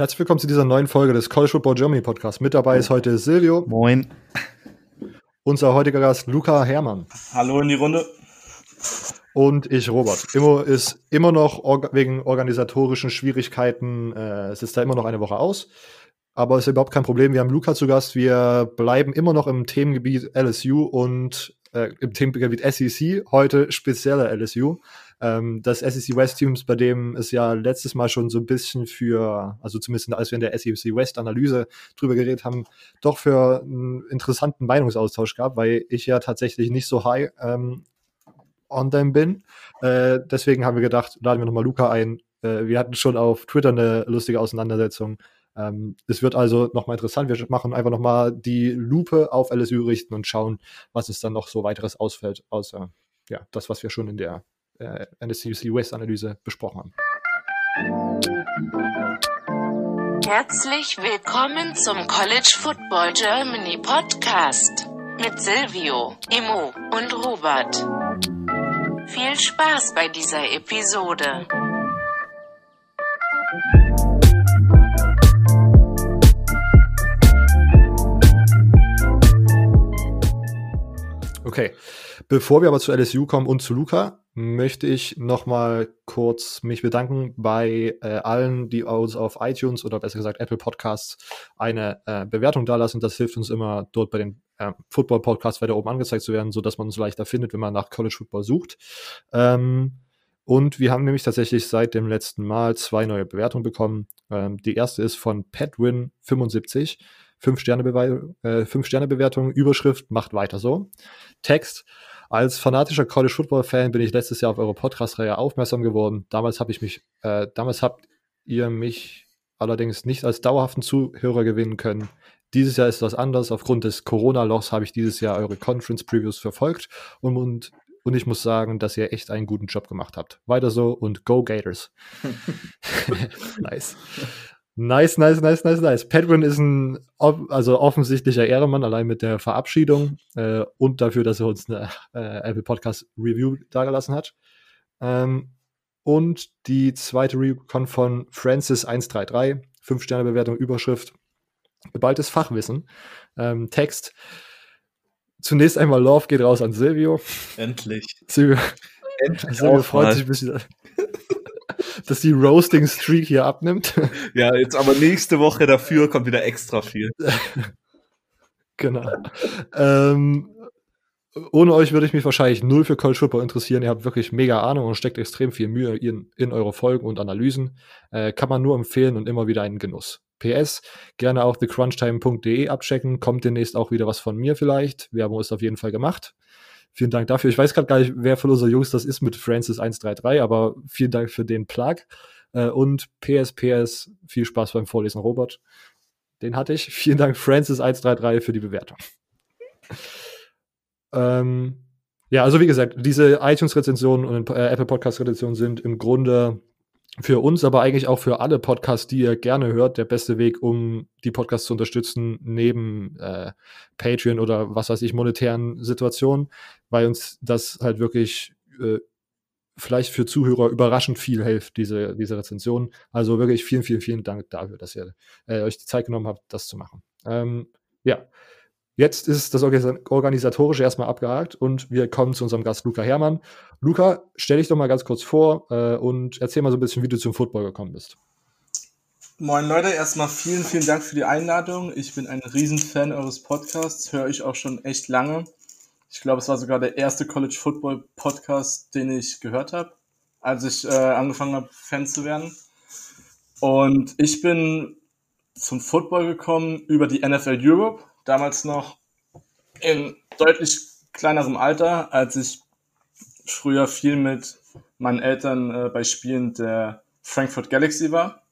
Herzlich willkommen zu dieser neuen Folge des College Football Germany Podcast. Mit dabei ist heute Silvio. Moin. Unser heutiger Gast Luca Hermann. Hallo in die Runde. Und ich, Robert. Immo ist immer noch orga wegen organisatorischen Schwierigkeiten, äh, sitzt da immer noch eine Woche aus. Aber ist überhaupt kein Problem. Wir haben Luca zu Gast. Wir bleiben immer noch im Themengebiet LSU und äh, im Themengebiet SEC. Heute spezieller LSU. Ähm, das SEC West Teams, bei dem es ja letztes Mal schon so ein bisschen für, also zumindest als wir in der SEC West Analyse drüber geredet haben, doch für einen interessanten Meinungsaustausch gab, weil ich ja tatsächlich nicht so high ähm, on them bin. Äh, deswegen haben wir gedacht, laden wir nochmal Luca ein. Äh, wir hatten schon auf Twitter eine lustige Auseinandersetzung. Ähm, es wird also nochmal interessant. Wir machen einfach nochmal die Lupe auf LSU richten und schauen, was es dann noch so weiteres ausfällt, außer ja, das, was wir schon in der äh, NSCC West Analyse besprochen haben. Herzlich willkommen zum College Football Germany Podcast mit Silvio, Imo und Robert. Viel Spaß bei dieser Episode. Okay, bevor wir aber zu LSU kommen und zu Luca, möchte ich nochmal kurz mich bedanken bei äh, allen, die uns auf iTunes oder besser gesagt Apple Podcasts eine äh, Bewertung dalassen. Das hilft uns immer dort bei den äh, Football Podcasts weiter oben angezeigt zu werden, sodass man uns leichter findet, wenn man nach College Football sucht. Ähm, und wir haben nämlich tatsächlich seit dem letzten Mal zwei neue Bewertungen bekommen. Ähm, die erste ist von Petwin75. Fünf-Sterne-Bewertung, äh, Fünf Überschrift, macht weiter so. Text, als fanatischer College Football Fan bin ich letztes Jahr auf eure Podcast-Reihe aufmerksam geworden. Damals habe ich mich, äh, damals habt ihr mich allerdings nicht als dauerhaften Zuhörer gewinnen können. Dieses Jahr ist das anders. Aufgrund des Corona-Lochs habe ich dieses Jahr eure Conference-Previews verfolgt und, und, und ich muss sagen, dass ihr echt einen guten Job gemacht habt. Weiter so und Go Gators. nice. Nice, nice, nice, nice, nice. Pedwin ist ein also offensichtlicher Ehrenmann, allein mit der Verabschiedung äh, und dafür, dass er uns eine äh, Apple Podcast Review dagelassen hat. Ähm, und die zweite Review kommt von Francis133, 5-Sterne-Bewertung, Überschrift, geballtes Fachwissen. Ähm, Text. Zunächst einmal Love geht raus an Silvio. Endlich. Silvio, Endlich Silvio freut sich ein bisschen dass die Roasting Streak hier abnimmt. Ja, jetzt aber nächste Woche dafür kommt wieder extra viel. genau. ähm, ohne euch würde ich mich wahrscheinlich null für College Football interessieren. Ihr habt wirklich mega Ahnung und steckt extrem viel Mühe in, in eure Folgen und Analysen. Äh, kann man nur empfehlen und immer wieder einen Genuss. PS, gerne auch thecrunchtime.de abchecken. Kommt demnächst auch wieder was von mir vielleicht. Wir haben es auf jeden Fall gemacht. Vielen Dank dafür. Ich weiß gerade gar nicht, wer von unseren Jungs das ist mit Francis133, aber vielen Dank für den Plug. Äh, und PSPS, viel Spaß beim Vorlesen, Robert. Den hatte ich. Vielen Dank, Francis133, für die Bewertung. ähm, ja, also wie gesagt, diese iTunes-Rezensionen und äh, Apple Podcast-Rezensionen sind im Grunde für uns, aber eigentlich auch für alle Podcasts, die ihr gerne hört, der beste Weg, um die Podcasts zu unterstützen, neben äh, Patreon oder was weiß ich, monetären Situationen, weil uns das halt wirklich äh, vielleicht für Zuhörer überraschend viel hilft, diese, diese Rezension. Also wirklich vielen, vielen, vielen Dank dafür, dass ihr äh, euch die Zeit genommen habt, das zu machen. Ähm, ja, Jetzt ist das Organisatorische erstmal abgehakt und wir kommen zu unserem Gast Luca Hermann. Luca, stell dich doch mal ganz kurz vor äh, und erzähl mal so ein bisschen, wie du zum Football gekommen bist. Moin Leute, erstmal vielen, vielen Dank für die Einladung. Ich bin ein Riesenfan eures Podcasts, höre ich auch schon echt lange. Ich glaube, es war sogar der erste College Football Podcast, den ich gehört habe, als ich äh, angefangen habe, Fan zu werden. Und ich bin zum Football gekommen über die NFL Europe damals noch in deutlich kleinerem Alter, als ich früher viel mit meinen Eltern äh, bei Spielen der Frankfurt Galaxy war.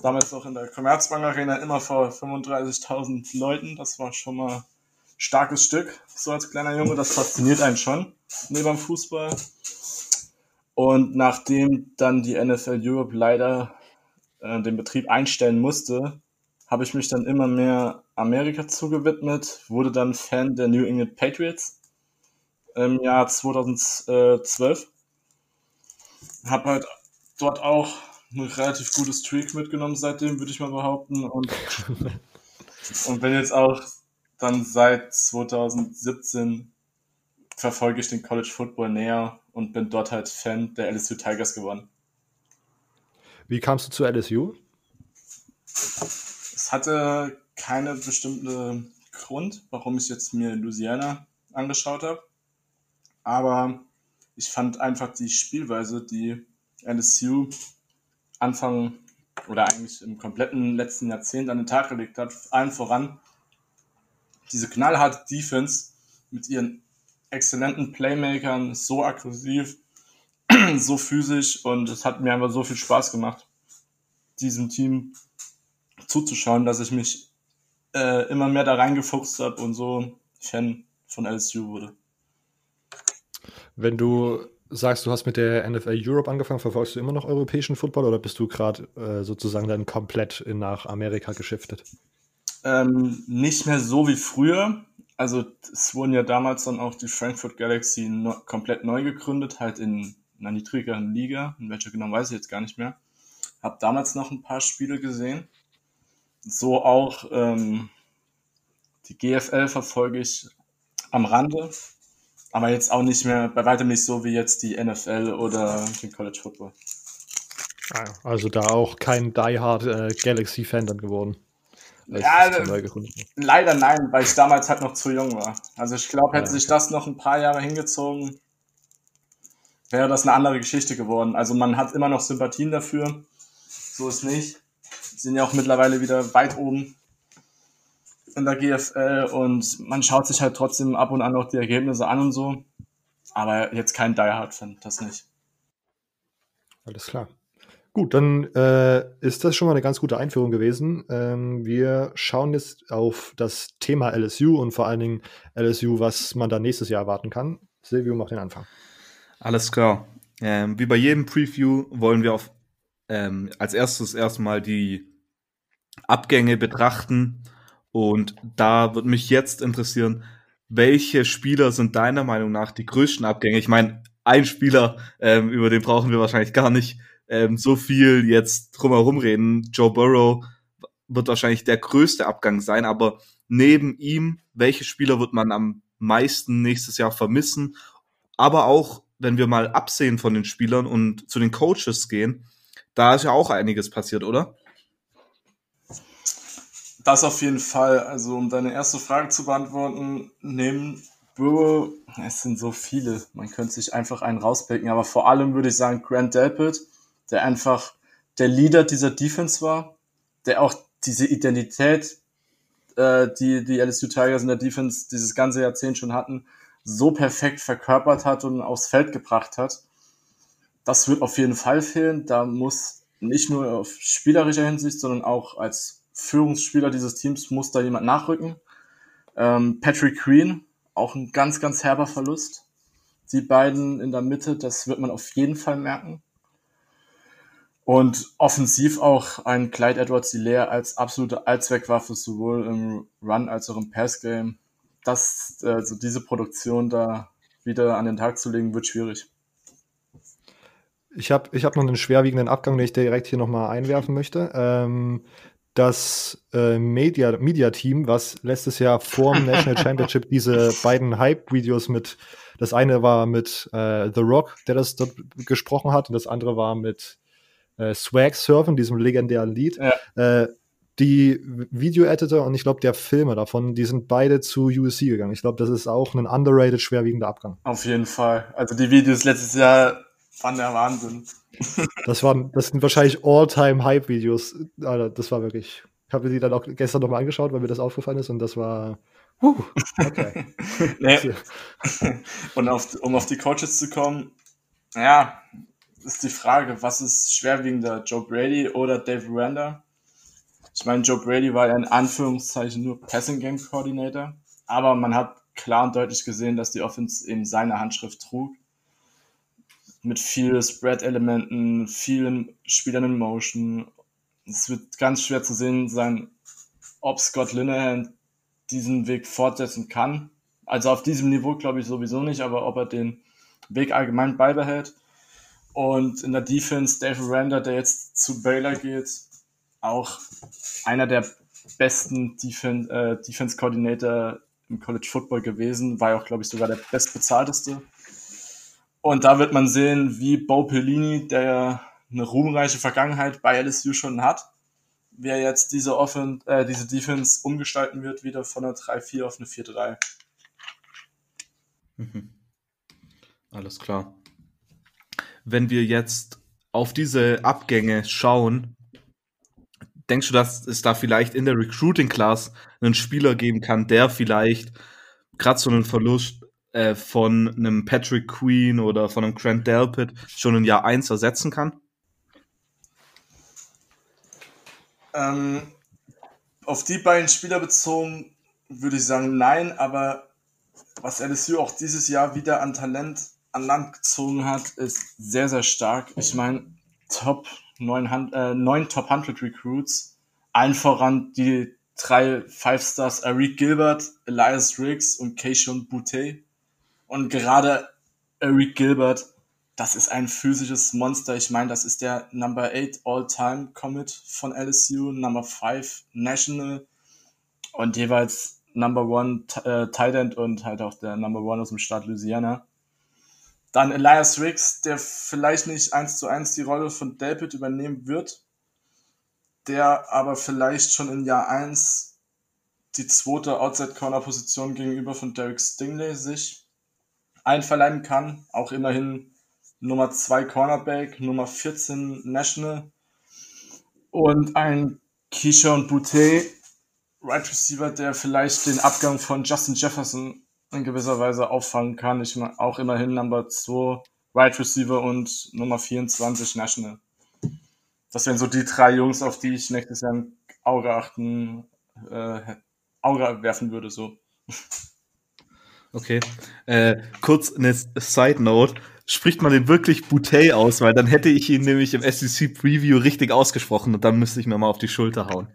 Damals auch in der Commerzbank Arena immer vor 35.000 Leuten. Das war schon mal starkes Stück, so als kleiner Junge. Das fasziniert einen schon neben dem Fußball. Und nachdem dann die NFL Europe leider äh, den Betrieb einstellen musste, habe ich mich dann immer mehr Amerika zugewidmet, wurde dann Fan der New England Patriots im Jahr 2012. Habe halt dort auch eine relativ gute Streak mitgenommen seitdem, würde ich mal behaupten. Und, und bin jetzt auch dann seit 2017 verfolge ich den College Football näher und bin dort halt Fan der LSU Tigers geworden. Wie kamst du zu LSU? Es hatte keine bestimmte Grund, warum ich jetzt mir Louisiana angeschaut habe. Aber ich fand einfach die Spielweise, die LSU Anfang oder eigentlich im kompletten letzten Jahrzehnt an den Tag gelegt hat, allen voran diese knallharte Defense mit ihren exzellenten Playmakern, so aggressiv, so physisch und es hat mir einfach so viel Spaß gemacht, diesem Team zuzuschauen, dass ich mich äh, immer mehr da reingefuchst habe und so Fan von LSU wurde. Wenn du sagst, du hast mit der NFL Europe angefangen, verfolgst du immer noch europäischen Football oder bist du gerade äh, sozusagen dann komplett in, nach Amerika geschiftet? Ähm, nicht mehr so wie früher. Also es wurden ja damals dann auch die Frankfurt Galaxy no komplett neu gegründet, halt in einer niedrigeren Liga, in welcher genau weiß ich jetzt gar nicht mehr. Hab damals noch ein paar Spiele gesehen. So auch ähm, die GFL verfolge ich am Rande, aber jetzt auch nicht mehr, bei weitem nicht so wie jetzt die NFL oder den College Football. Ah, also da auch kein Die Hard äh, Galaxy-Fan dann geworden. Ja, leider nein, weil ich damals halt noch zu jung war. Also ich glaube, hätte ja, sich das noch ein paar Jahre hingezogen, wäre das eine andere Geschichte geworden. Also man hat immer noch Sympathien dafür. So ist nicht. Sind ja auch mittlerweile wieder weit oben in der GFL und man schaut sich halt trotzdem ab und an noch die Ergebnisse an und so. Aber jetzt kein Die Hard-Fan, das nicht. Alles klar. Gut, dann äh, ist das schon mal eine ganz gute Einführung gewesen. Ähm, wir schauen jetzt auf das Thema LSU und vor allen Dingen LSU, was man da nächstes Jahr erwarten kann. Silvio macht den Anfang. Alles klar. Ähm, wie bei jedem Preview wollen wir auf, ähm, als erstes erstmal die Abgänge betrachten und da würde mich jetzt interessieren, welche Spieler sind deiner Meinung nach die größten Abgänge? Ich meine, ein Spieler, ähm, über den brauchen wir wahrscheinlich gar nicht ähm, so viel jetzt drumherum reden. Joe Burrow wird wahrscheinlich der größte Abgang sein, aber neben ihm, welche Spieler wird man am meisten nächstes Jahr vermissen? Aber auch, wenn wir mal absehen von den Spielern und zu den Coaches gehen, da ist ja auch einiges passiert, oder? Das auf jeden Fall. Also, um deine erste Frage zu beantworten, neben Burrow, es sind so viele, man könnte sich einfach einen rauspicken, aber vor allem würde ich sagen Grant Delpit, der einfach der Leader dieser Defense war, der auch diese Identität, äh, die die LSU Tigers in der Defense dieses ganze Jahrzehnt schon hatten, so perfekt verkörpert hat und aufs Feld gebracht hat. Das wird auf jeden Fall fehlen. Da muss nicht nur auf spielerischer Hinsicht, sondern auch als Führungsspieler dieses Teams muss da jemand nachrücken. Ähm, Patrick Green, auch ein ganz, ganz herber Verlust. Die beiden in der Mitte, das wird man auf jeden Fall merken. Und offensiv auch ein Clyde Edwards Hilaire als absolute Allzweckwaffe, sowohl im Run als auch im Passgame. Das, also diese Produktion da wieder an den Tag zu legen, wird schwierig. Ich habe ich hab noch einen schwerwiegenden Abgang, den ich direkt hier nochmal einwerfen möchte. Ähm, das äh, Media, Media Team, was letztes Jahr vor dem National Championship diese beiden Hype-Videos mit, das eine war mit äh, The Rock, der das dort gesprochen hat, und das andere war mit äh, Swag Surfen, diesem legendären Lied. Ja. Äh, die Video-Editor und ich glaube der Filmer davon, die sind beide zu USC gegangen. Ich glaube, das ist auch ein underrated schwerwiegender Abgang. Auf jeden Fall. Also die Videos letztes Jahr waren der Wahnsinn. Das waren, das sind wahrscheinlich All-Time-Hype-Videos. Das war wirklich. Ich habe mir die dann auch gestern nochmal angeschaut, weil mir das aufgefallen ist und das war. Uh, okay. nee. Und auf, um auf die Coaches zu kommen, ja, ist die Frage, was ist schwerwiegender, Joe Brady oder Dave Randa? Ich meine, Joe Brady war ja in Anführungszeichen nur Passing Game Coordinator, aber man hat klar und deutlich gesehen, dass die Offense eben seine Handschrift trug mit viel Spread-Elementen, vielen Spielern in Motion. Es wird ganz schwer zu sehen sein, ob Scott Linehan diesen Weg fortsetzen kann. Also auf diesem Niveau glaube ich sowieso nicht, aber ob er den Weg allgemein beibehält. Und in der Defense Dave Randa, der jetzt zu Baylor geht, auch einer der besten Defen äh, Defense Coordinator im College Football gewesen, war ja auch, glaube ich, sogar der bestbezahlteste. Und da wird man sehen, wie Bo Pellini, der ja eine ruhmreiche Vergangenheit bei LSU schon hat, wer jetzt diese, Offen äh, diese Defense umgestalten wird, wieder von einer 3-4 auf eine 4-3. Mhm. Alles klar. Wenn wir jetzt auf diese Abgänge schauen, denkst du, dass es da vielleicht in der Recruiting Class einen Spieler geben kann, der vielleicht gerade so einen Verlust äh, von einem Patrick Queen oder von einem Grant Delpit schon in Jahr 1 ersetzen kann? Ähm, auf die beiden Spieler bezogen würde ich sagen nein, aber was LSU auch dieses Jahr wieder an Talent an Land gezogen hat, ist sehr, sehr stark. Ich meine, Top 9, äh, 9 Top 100 Recruits, allen voran die drei Five Stars Eric Gilbert, Elias Riggs und Keishon Boutte. Und gerade Eric Gilbert, das ist ein physisches Monster. Ich meine, das ist der Number 8 All-Time Commit von LSU, Number 5 National und jeweils Number 1 äh, End und halt auch der Number 1 aus dem Staat Louisiana. Dann Elias Riggs, der vielleicht nicht eins zu eins die Rolle von Delpit übernehmen wird, der aber vielleicht schon in Jahr 1 die zweite Outside-Corner-Position gegenüber von Derek Stingley sich einverleiben kann. Auch immerhin Nummer 2 Cornerback, Nummer 14 National und ein Keyshawn Boutte, Right Receiver, der vielleicht den Abgang von Justin Jefferson in gewisser Weise auffangen kann. Ich meine, auch immerhin Number 2 Right Receiver und Nummer 24 National. Das wären so die drei Jungs, auf die ich nächstes Jahr ein Auge achten, äh, Auge werfen würde, so. Okay. Äh, kurz eine Side Note. Spricht man den wirklich Bouteille aus, weil dann hätte ich ihn nämlich im SEC Preview richtig ausgesprochen und dann müsste ich mir mal auf die Schulter hauen.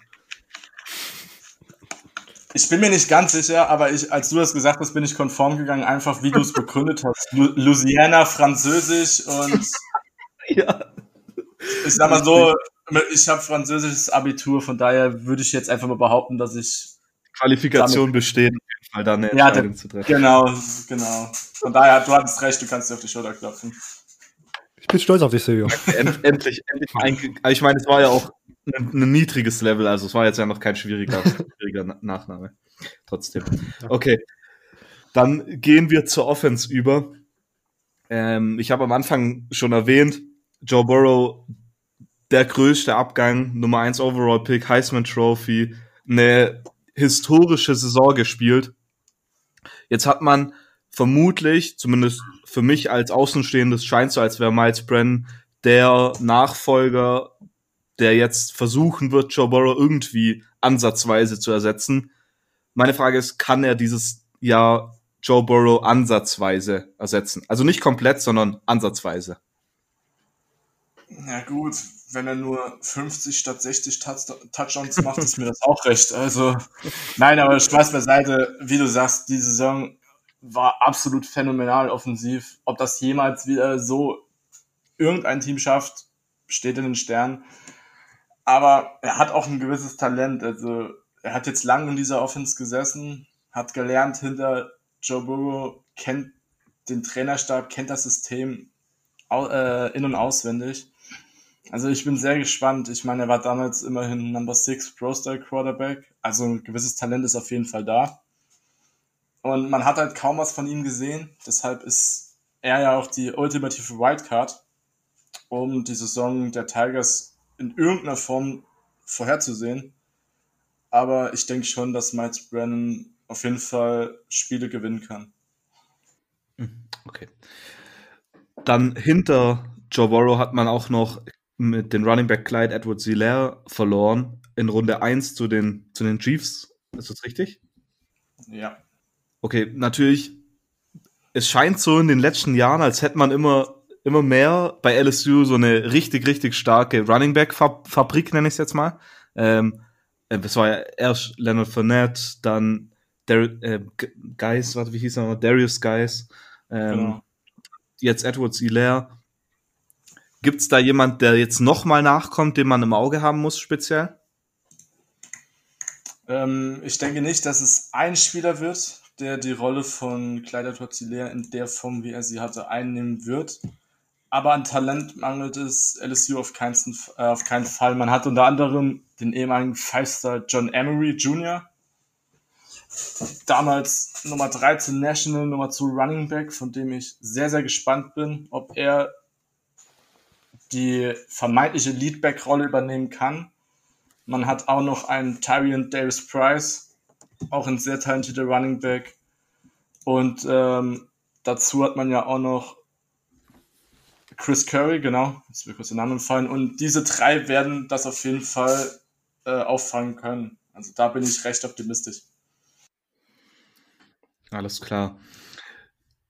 Ich bin mir nicht ganz sicher, aber ich, als du das gesagt hast, bin ich konform gegangen, einfach wie du es begründet hast. Lu Louisiana, Französisch und Ja. ich sag mal so, ich habe französisches Abitur, von daher würde ich jetzt einfach mal behaupten, dass ich Qualifikation jeden Fall da eine Ja, Entscheidung zu treffen. genau, genau. Von daher, du hattest recht, du kannst dir auf die Schulter klopfen. Ich bin stolz auf dich, Silvio. End, endlich, endlich also Ich meine, es war ja auch ein, ein niedriges Level, also es war jetzt ja noch kein schwieriger, schwieriger Na- Nachname. Trotzdem. Okay. Dann gehen wir zur Offense über. Ähm, ich habe am Anfang schon erwähnt, Joe Burrow, der größte Abgang, Nummer 1 Overall Pick, Heisman Trophy, eine historische Saison gespielt. Jetzt hat man vermutlich, zumindest für mich als Außenstehendes, scheint so, als wäre Miles Brennan der Nachfolger, der jetzt versuchen wird, Joe Burrow irgendwie ansatzweise zu ersetzen. Meine Frage ist, kann er dieses Jahr Joe Burrow ansatzweise ersetzen? Also nicht komplett, sondern ansatzweise. Ja gut, wenn er nur 50 statt 60 Touch Touchdowns macht, ist mir das auch recht. Also, nein, aber Spaß beiseite. Wie du sagst, die Saison war absolut phänomenal offensiv. Ob das jemals wieder so irgendein Team schafft, steht in den Sternen. Aber er hat auch ein gewisses Talent. Also, er hat jetzt lange in dieser Offense gesessen, hat gelernt hinter Joe Burrow, kennt den Trainerstab, kennt das System äh, in- und auswendig. Also ich bin sehr gespannt. Ich meine, er war damals immerhin Number 6 Pro-Style Quarterback. Also ein gewisses Talent ist auf jeden Fall da. Und man hat halt kaum was von ihm gesehen. Deshalb ist er ja auch die ultimative Wildcard, um die Saison der Tigers in irgendeiner Form vorherzusehen. Aber ich denke schon, dass Miles Brennan auf jeden Fall Spiele gewinnen kann. Okay. Dann hinter Joe Burrow hat man auch noch mit den Running Back Clyde Edwards Hilaire verloren in Runde 1 zu den, zu den Chiefs. Ist das richtig? Ja. Okay, natürlich, es scheint so in den letzten Jahren, als hätte man immer, immer mehr bei LSU so eine richtig, richtig starke Running Back Fabrik, nenne ich es jetzt mal. Ähm, äh, das war ja erst Leonard Fournette, dann Dar äh, G- Guys, warte, wie hieß er noch? Darius Guys, ähm, Genau. jetzt Edwards Hilaire. Gibt es da jemand, der jetzt nochmal nachkommt, den man im Auge haben muss, speziell? Ähm, ich denke nicht, dass es ein Spieler wird, der die Rolle von Kleider Torzilea in der Form, wie er sie hatte, einnehmen wird. Aber an Talent mangelt es LSU auf keinen, äh, auf keinen Fall. Man hat unter anderem den ehemaligen Five-Star John Emery Jr., damals Nummer 13 National, Nummer 2 Running Back, von dem ich sehr, sehr gespannt bin, ob er die vermeintliche Leadback-Rolle übernehmen kann. Man hat auch noch einen Tyrion Davis Price, auch ein sehr talentierter Running Back. Und ähm, dazu hat man ja auch noch Chris Curry, genau, jetzt wird kurz der Name entfallen. Und diese drei werden das auf jeden Fall äh, auffangen können. Also da bin ich recht optimistisch. Alles klar.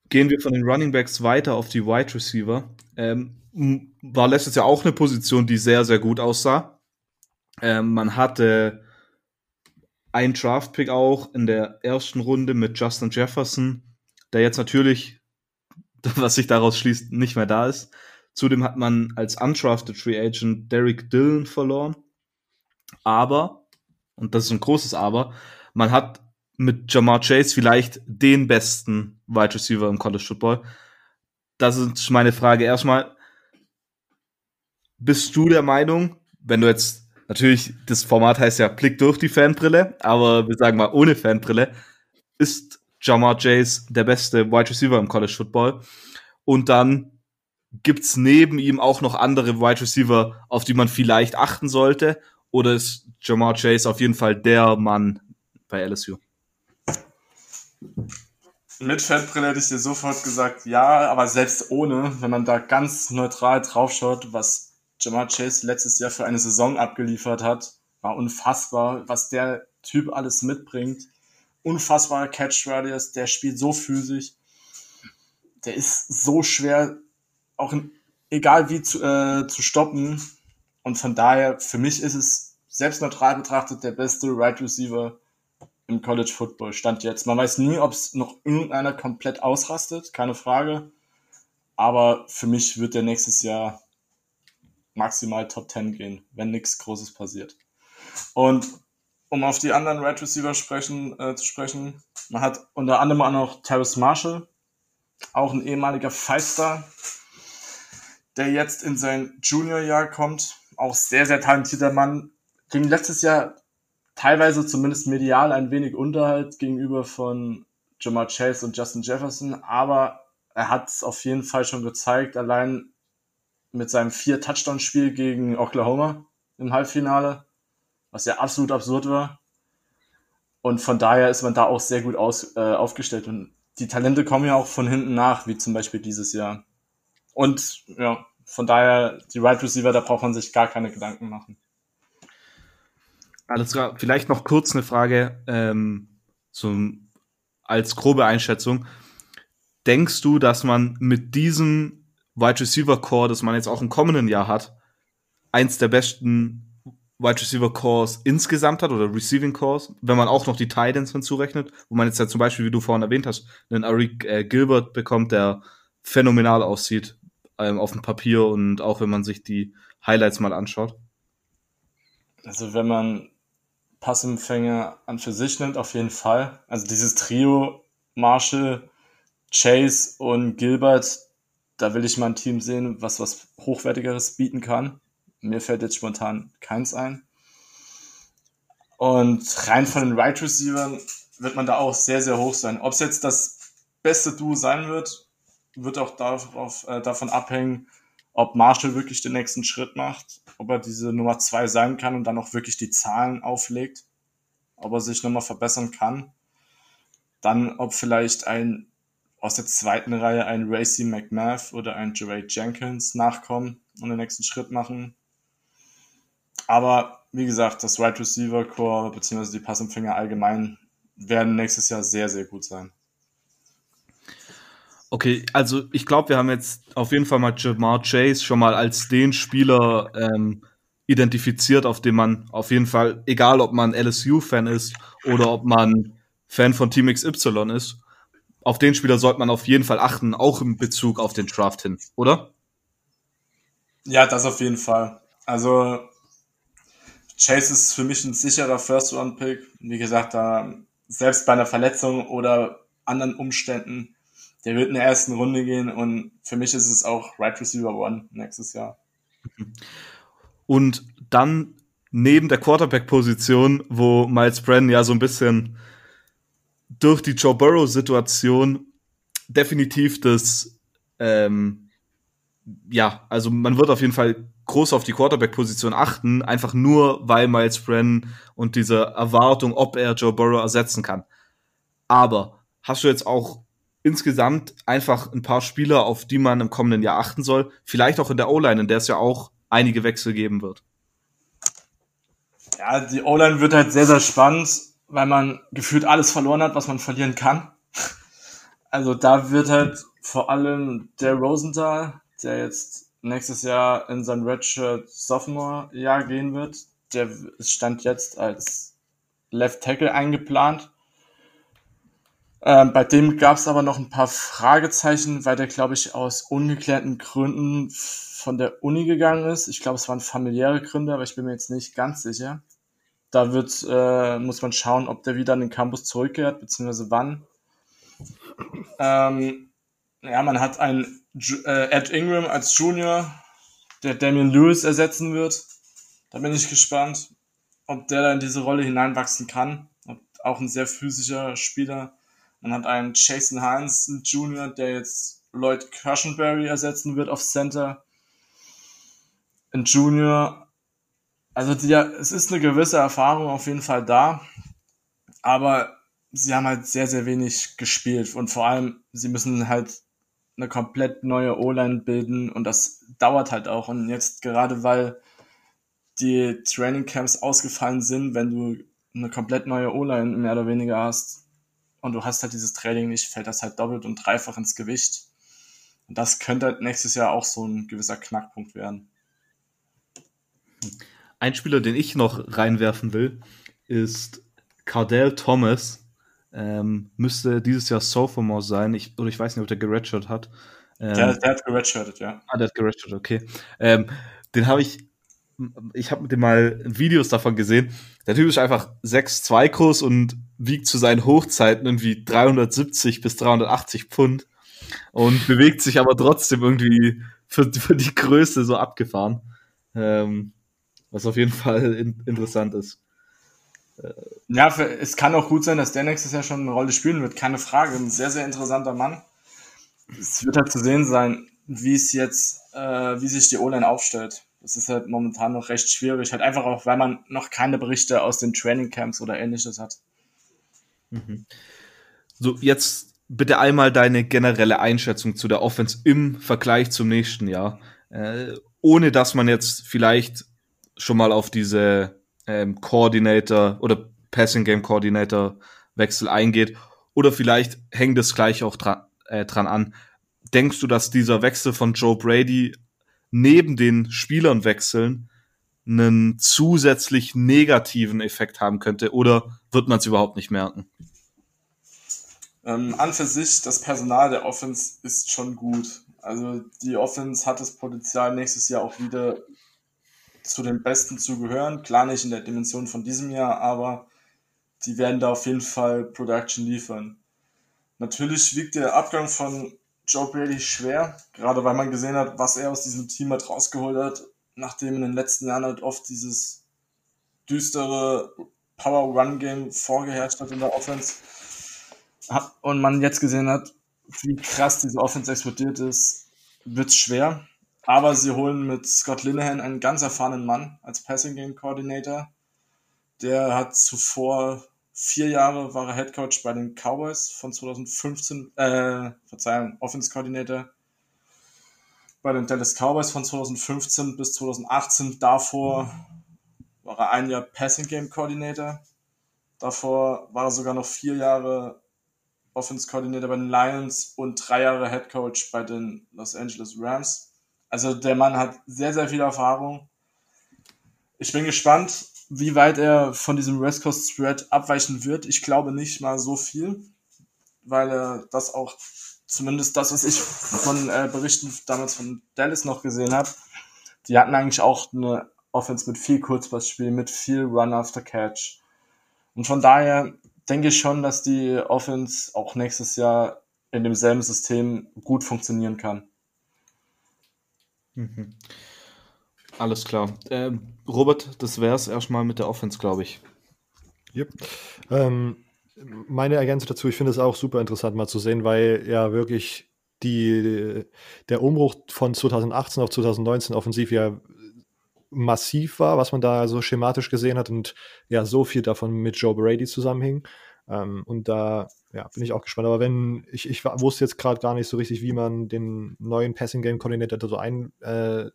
Gehen wir von den Running Backs weiter auf die Wide Receiver. Ähm, war letztes Jahr auch eine Position, die sehr, sehr gut aussah. Ähm, man hatte einen Draft-Pick auch in der ersten Runde mit Justin Jefferson, der jetzt natürlich, was sich daraus schließt, nicht mehr da ist. Zudem hat man als undrafted Free Agent Derek Dillon verloren. Aber, und das ist ein großes Aber, man hat mit Jamar Chase vielleicht den besten Wide Receiver im College Football. Das ist meine Frage. Erstmal, bist du der Meinung, wenn du jetzt, natürlich, das Format heißt ja Blick durch die Fanbrille, aber wir sagen mal ohne Fanbrille, ist Jamar Chase der beste Wide Receiver im College Football? Und dann gibt's neben ihm auch noch andere Wide Receiver, auf die man vielleicht achten sollte? Oder ist Jamar Chase auf jeden Fall der Mann bei LSU? Mit Fettbrille hätte ich dir sofort gesagt, ja, aber selbst ohne, wenn man da ganz neutral draufschaut, was Jamar Chase letztes Jahr für eine Saison abgeliefert hat, war unfassbar, was der Typ alles mitbringt. Unfassbarer Catch Radius, der spielt so physisch, der ist so schwer, auch in, egal wie zu, äh, zu stoppen. Und von daher, für mich ist es selbst neutral betrachtet der beste Right Receiver im College Football stand jetzt. Man weiß nie, ob es noch irgendeiner komplett ausrastet, keine Frage. Aber für mich wird der nächstes Jahr maximal Top 10 gehen, wenn nichts Großes passiert. Und um auf die anderen Right Receiver sprechen, äh, zu sprechen, man hat unter anderem auch noch Terrace Marshall, auch ein ehemaliger Five-Star, der jetzt in sein Junior-Jahr kommt. Auch sehr, sehr talentierter Mann. Ging letztes Jahr teilweise zumindest medial ein wenig Unterhalt gegenüber von Jamal Chase und Justin Jefferson, aber er hat es auf jeden Fall schon gezeigt, allein mit seinem vier Touchdown-Spiel gegen Oklahoma im Halbfinale, was ja absolut absurd war. Und von daher ist man da auch sehr gut aus, äh, aufgestellt. Und die Talente kommen ja auch von hinten nach, wie zum Beispiel dieses Jahr. Und ja, von daher, die Right Receiver, da braucht man sich gar keine Gedanken machen. Alles klar. Vielleicht noch kurz eine Frage ähm, zum, als grobe Einschätzung. Denkst du, dass man mit diesem Wide Receiver Core, das man jetzt auch im kommenden Jahr hat, eins der besten Wide Receiver Cores insgesamt hat oder Receiving Cores, wenn man auch noch die Titans hinzurechnet, wo man jetzt ja zum Beispiel, wie du vorhin erwähnt hast, einen Arik äh, Gilbert bekommt, der phänomenal aussieht ähm, auf dem Papier und auch wenn man sich die Highlights mal anschaut. Also wenn man Passempfänger an für sich nimmt, auf jeden Fall. Also dieses Trio Marshall, Chase und Gilbert, da will ich mal ein Team sehen, was was Hochwertigeres bieten kann. Mir fällt jetzt spontan keins ein. Und rein von den Right Receivers wird man da auch sehr, sehr hoch sein. Ob es jetzt das beste Duo sein wird, wird auch darauf, äh, davon abhängen, ob Marshall wirklich den nächsten Schritt macht, ob er diese Nummer zwei sein kann und dann auch wirklich die Zahlen auflegt, ob er sich nochmal verbessern kann. Dann, ob vielleicht ein aus der zweiten Reihe ein Racy McMath oder ein Jeray Jenkins nachkommen und den nächsten Schritt machen. Aber wie gesagt, das Wide Receiver Core bzw. die Passempfänger allgemein werden nächstes Jahr sehr, sehr gut sein. Okay, also ich glaube, wir haben jetzt auf jeden Fall mal Jamar Chase schon mal als den Spieler ähm, identifiziert, auf den man auf jeden Fall, egal ob man LSU-Fan ist oder ob man Fan von Team XY ist, auf den Spieler sollte man auf jeden Fall achten, auch in Bezug auf den Draft hin, oder? Ja, das auf jeden Fall. Also Chase ist für mich ein sicherer First-Round-Pick. Wie gesagt, da, selbst bei einer Verletzung oder anderen Umständen, der wird in der ersten Runde gehen und für mich ist es auch Right Receiver One nächstes Jahr. Und dann neben der Quarterback-Position, wo Miles Brennan ja so ein bisschen durch die Joe Burrow-Situation definitiv das, ähm, ja, also man wird auf jeden Fall groß auf die Quarterback-Position achten, einfach nur, weil Miles Brennan und diese Erwartung, ob er Joe Burrow ersetzen kann. Aber hast du jetzt auch insgesamt einfach ein paar Spieler, auf die man im kommenden Jahr achten soll? Vielleicht auch in der O-Line, in der es ja auch einige Wechsel geben wird. Ja, die O-Line wird halt sehr, sehr spannend, weil man gefühlt alles verloren hat, was man verlieren kann. Also da wird halt vor allem der Rosenthal, der jetzt nächstes Jahr in sein Redshirt Sophomore Jahr gehen wird, der stand jetzt als Left Tackle eingeplant. Ähm, bei dem gab es aber noch ein paar Fragezeichen, weil der, glaube ich, aus ungeklärten Gründen von der Uni gegangen ist. Ich glaube, es waren familiäre Gründe, aber ich bin mir jetzt nicht ganz sicher. Da wird, äh, muss man schauen, ob der wieder an den Campus zurückkehrt, beziehungsweise wann. Ähm, ja, man hat einen äh, Ed Ingram als Junior, der Damian Lewis ersetzen wird. Da bin ich gespannt, ob der da in diese Rolle hineinwachsen kann. Auch ein sehr physischer Spieler. Man hat einen Jason Hines Junior, der jetzt Lloyd Cushenberry ersetzen wird auf Center. Ein Junior. Also die, es ist eine gewisse Erfahrung auf jeden Fall da. Aber sie haben halt sehr, sehr wenig gespielt. Und vor allem, sie müssen halt eine komplett neue O-Line bilden und das dauert halt auch. Und jetzt gerade weil die Training Camps ausgefallen sind, wenn du eine komplett neue O-Line mehr oder weniger hast und du hast halt dieses Training nicht, fällt das halt doppelt und dreifach ins Gewicht. Und das könnte halt nächstes Jahr auch so ein gewisser Knackpunkt werden. Ein Spieler, den ich noch reinwerfen will, ist Cardell Thomas ähm, müsste dieses Jahr Sophomore sein. Ich, oder ich weiß nicht, ob der geredshirt hat. Ähm, der, der, hat geredshirtet, ja. Ah, der hat geredshirtet, okay. Ähm, den habe ich, ich habe mit dem mal Videos davon gesehen. Der Typ ist einfach 6'2 groß und wiegt zu seinen Hochzeiten irgendwie 370 bis 380 Pfund und bewegt sich aber trotzdem irgendwie für, für die Größe so abgefahren. Ähm, was auf jeden Fall in, interessant ist. Ja, für, es kann auch gut sein, dass der nächstes Jahr schon eine Rolle spielen wird, keine Frage. Ein sehr, sehr interessanter Mann. Es wird halt zu sehen sein, wie es jetzt, äh, wie sich die O-Line aufstellt. Das ist halt momentan noch recht schwierig, halt einfach auch, weil man noch keine Berichte aus den Training Camps oder ähnliches hat. Mhm. So, jetzt bitte einmal deine generelle Einschätzung zu der Offense im Vergleich zum nächsten Jahr. Äh, ohne dass man jetzt vielleicht schon mal auf diese ähm, Coordinator oder Passing Game Coordinator Wechsel eingeht. Oder vielleicht hängt es gleich auch dran, äh, dran an. Denkst du, dass dieser Wechsel von Joe Brady neben den Spielern wechseln einen zusätzlich negativen Effekt haben könnte oder wird man es überhaupt nicht merken? Ähm, an für sich, das Personal der Offense ist schon gut. Also die Offense hat das Potenzial, nächstes Jahr auch wieder zu den Besten zu gehören. Klar nicht in der Dimension von diesem Jahr, aber die werden da auf jeden Fall Production liefern. Natürlich wiegt der Abgang von Joe Brady schwer, gerade weil man gesehen hat, was er aus diesem Team hat rausgeholt hat, nachdem in den letzten Jahren halt oft dieses düstere Power-Run-Game vorgeherrscht hat in der Offense. Und man jetzt gesehen hat, wie krass diese Offense explodiert ist, wird es schwer. Aber sie holen mit Scott Linehan einen ganz erfahrenen Mann als Passing Game Coordinator. Der hat zuvor vier Jahre war er Head Coach bei den Cowboys von 2015, äh, Verzeihung, Offense Coordinator bei den Dallas Cowboys von 2015 bis 2018. Davor war er ein Jahr Passing Game Coordinator. Davor war er sogar noch vier Jahre Offense Coordinator bei den Lions und drei Jahre Head Coach bei den Los Angeles Rams. Also der Mann hat sehr, sehr viel Erfahrung. Ich bin gespannt, wie weit er von diesem West Coast Spread abweichen wird. Ich glaube nicht mal so viel, weil er das auch, zumindest das, was ich von äh, Berichten damals von Dallas noch gesehen habe, die hatten eigentlich auch eine Offense mit viel Kurzpassspiel, mit viel Run after Catch. Und von daher denke ich schon, dass die Offense auch nächstes Jahr in demselben System gut funktionieren kann. Mhm. Alles klar. Ähm, Robert, das wäre es erstmal mit der Offense, glaube ich. Yep. Ähm, meine Ergänzung dazu, ich finde es auch super interessant mal zu sehen, weil ja wirklich die, der Umbruch von 2018 auf 2019 offensiv ja massiv war, was man da so schematisch gesehen hat und ja, so viel davon mit Joe Brady zusammenhing. Ähm, und da ja, bin ich auch gespannt. Aber wenn, ich, ich wusste jetzt gerade gar nicht so richtig, wie man den neuen Passing Game Coordinator so ein, äh,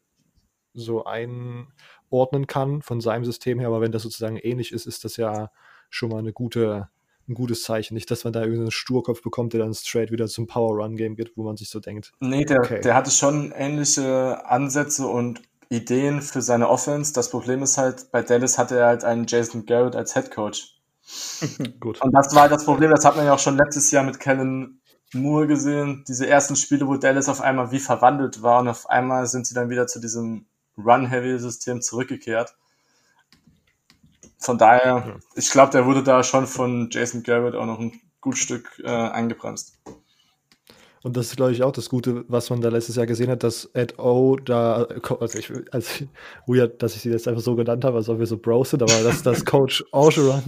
so einordnen kann von seinem System her, aber wenn das sozusagen ähnlich ist, ist das ja schon mal eine gute, ein gutes Zeichen. Nicht, dass man da irgendeinen Sturkopf bekommt, der dann straight wieder zum Power-Run-Game geht, wo man sich so denkt. Nee, der, okay. der hatte schon ähnliche Ansätze und Ideen für seine Offense. Das Problem ist halt, bei Dallas hatte er halt einen Jason Garrett als Head Coach. Gut. Und das war das Problem, das hat man ja auch schon letztes Jahr mit Kellen Moore gesehen. Diese ersten Spiele, wo Dallas auf einmal wie verwandelt war und auf einmal sind sie dann wieder zu diesem Run-Heavy-System zurückgekehrt. Von daher, ja. ich glaube, der wurde da schon von Jason Garrett auch noch ein gut Stück äh, eingebremst. Und das ist, glaube ich, auch das Gute, was man da letztes Jahr gesehen hat, dass Ed O da, also ich, also weird, dass ich sie jetzt einfach so genannt habe, als ob wir so Bros sind, aber dass das Coach Orgeron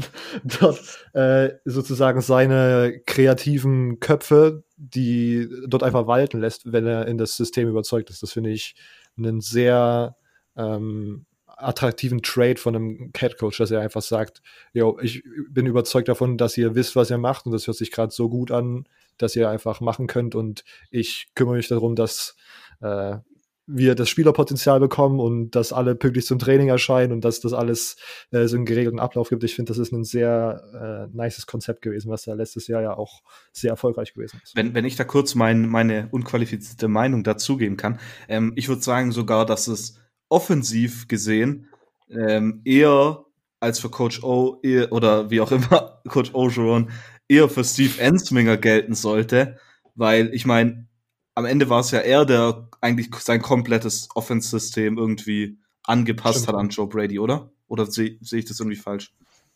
dort äh, sozusagen seine kreativen Köpfe, die dort einfach walten lässt, wenn er in das System überzeugt ist. Das finde ich einen sehr ähm, attraktiven Trade von einem Cat Coach, dass er einfach sagt, yo, ich bin überzeugt davon, dass ihr wisst, was ihr macht und das hört sich gerade so gut an, dass ihr einfach machen könnt und ich kümmere mich darum, dass äh, wir das Spielerpotenzial bekommen und dass alle pünktlich zum Training erscheinen und dass das alles äh, so einen geregelten Ablauf gibt. Ich finde, das ist ein sehr äh, nices Konzept gewesen, was da letztes Jahr ja auch sehr erfolgreich gewesen ist. Wenn, wenn ich da kurz mein, meine unqualifizierte Meinung dazugeben kann, ähm, ich würde sagen sogar, dass es offensiv gesehen ähm, eher als für Coach O oder wie auch immer Coach Ogeron eher für Steve Ensminger gelten sollte, weil ich meine, am Ende war es ja er, der eigentlich sein komplettes Offense-System irgendwie angepasst Stimmt. hat an Joe Brady, oder? Oder sehe seh ich das irgendwie falsch?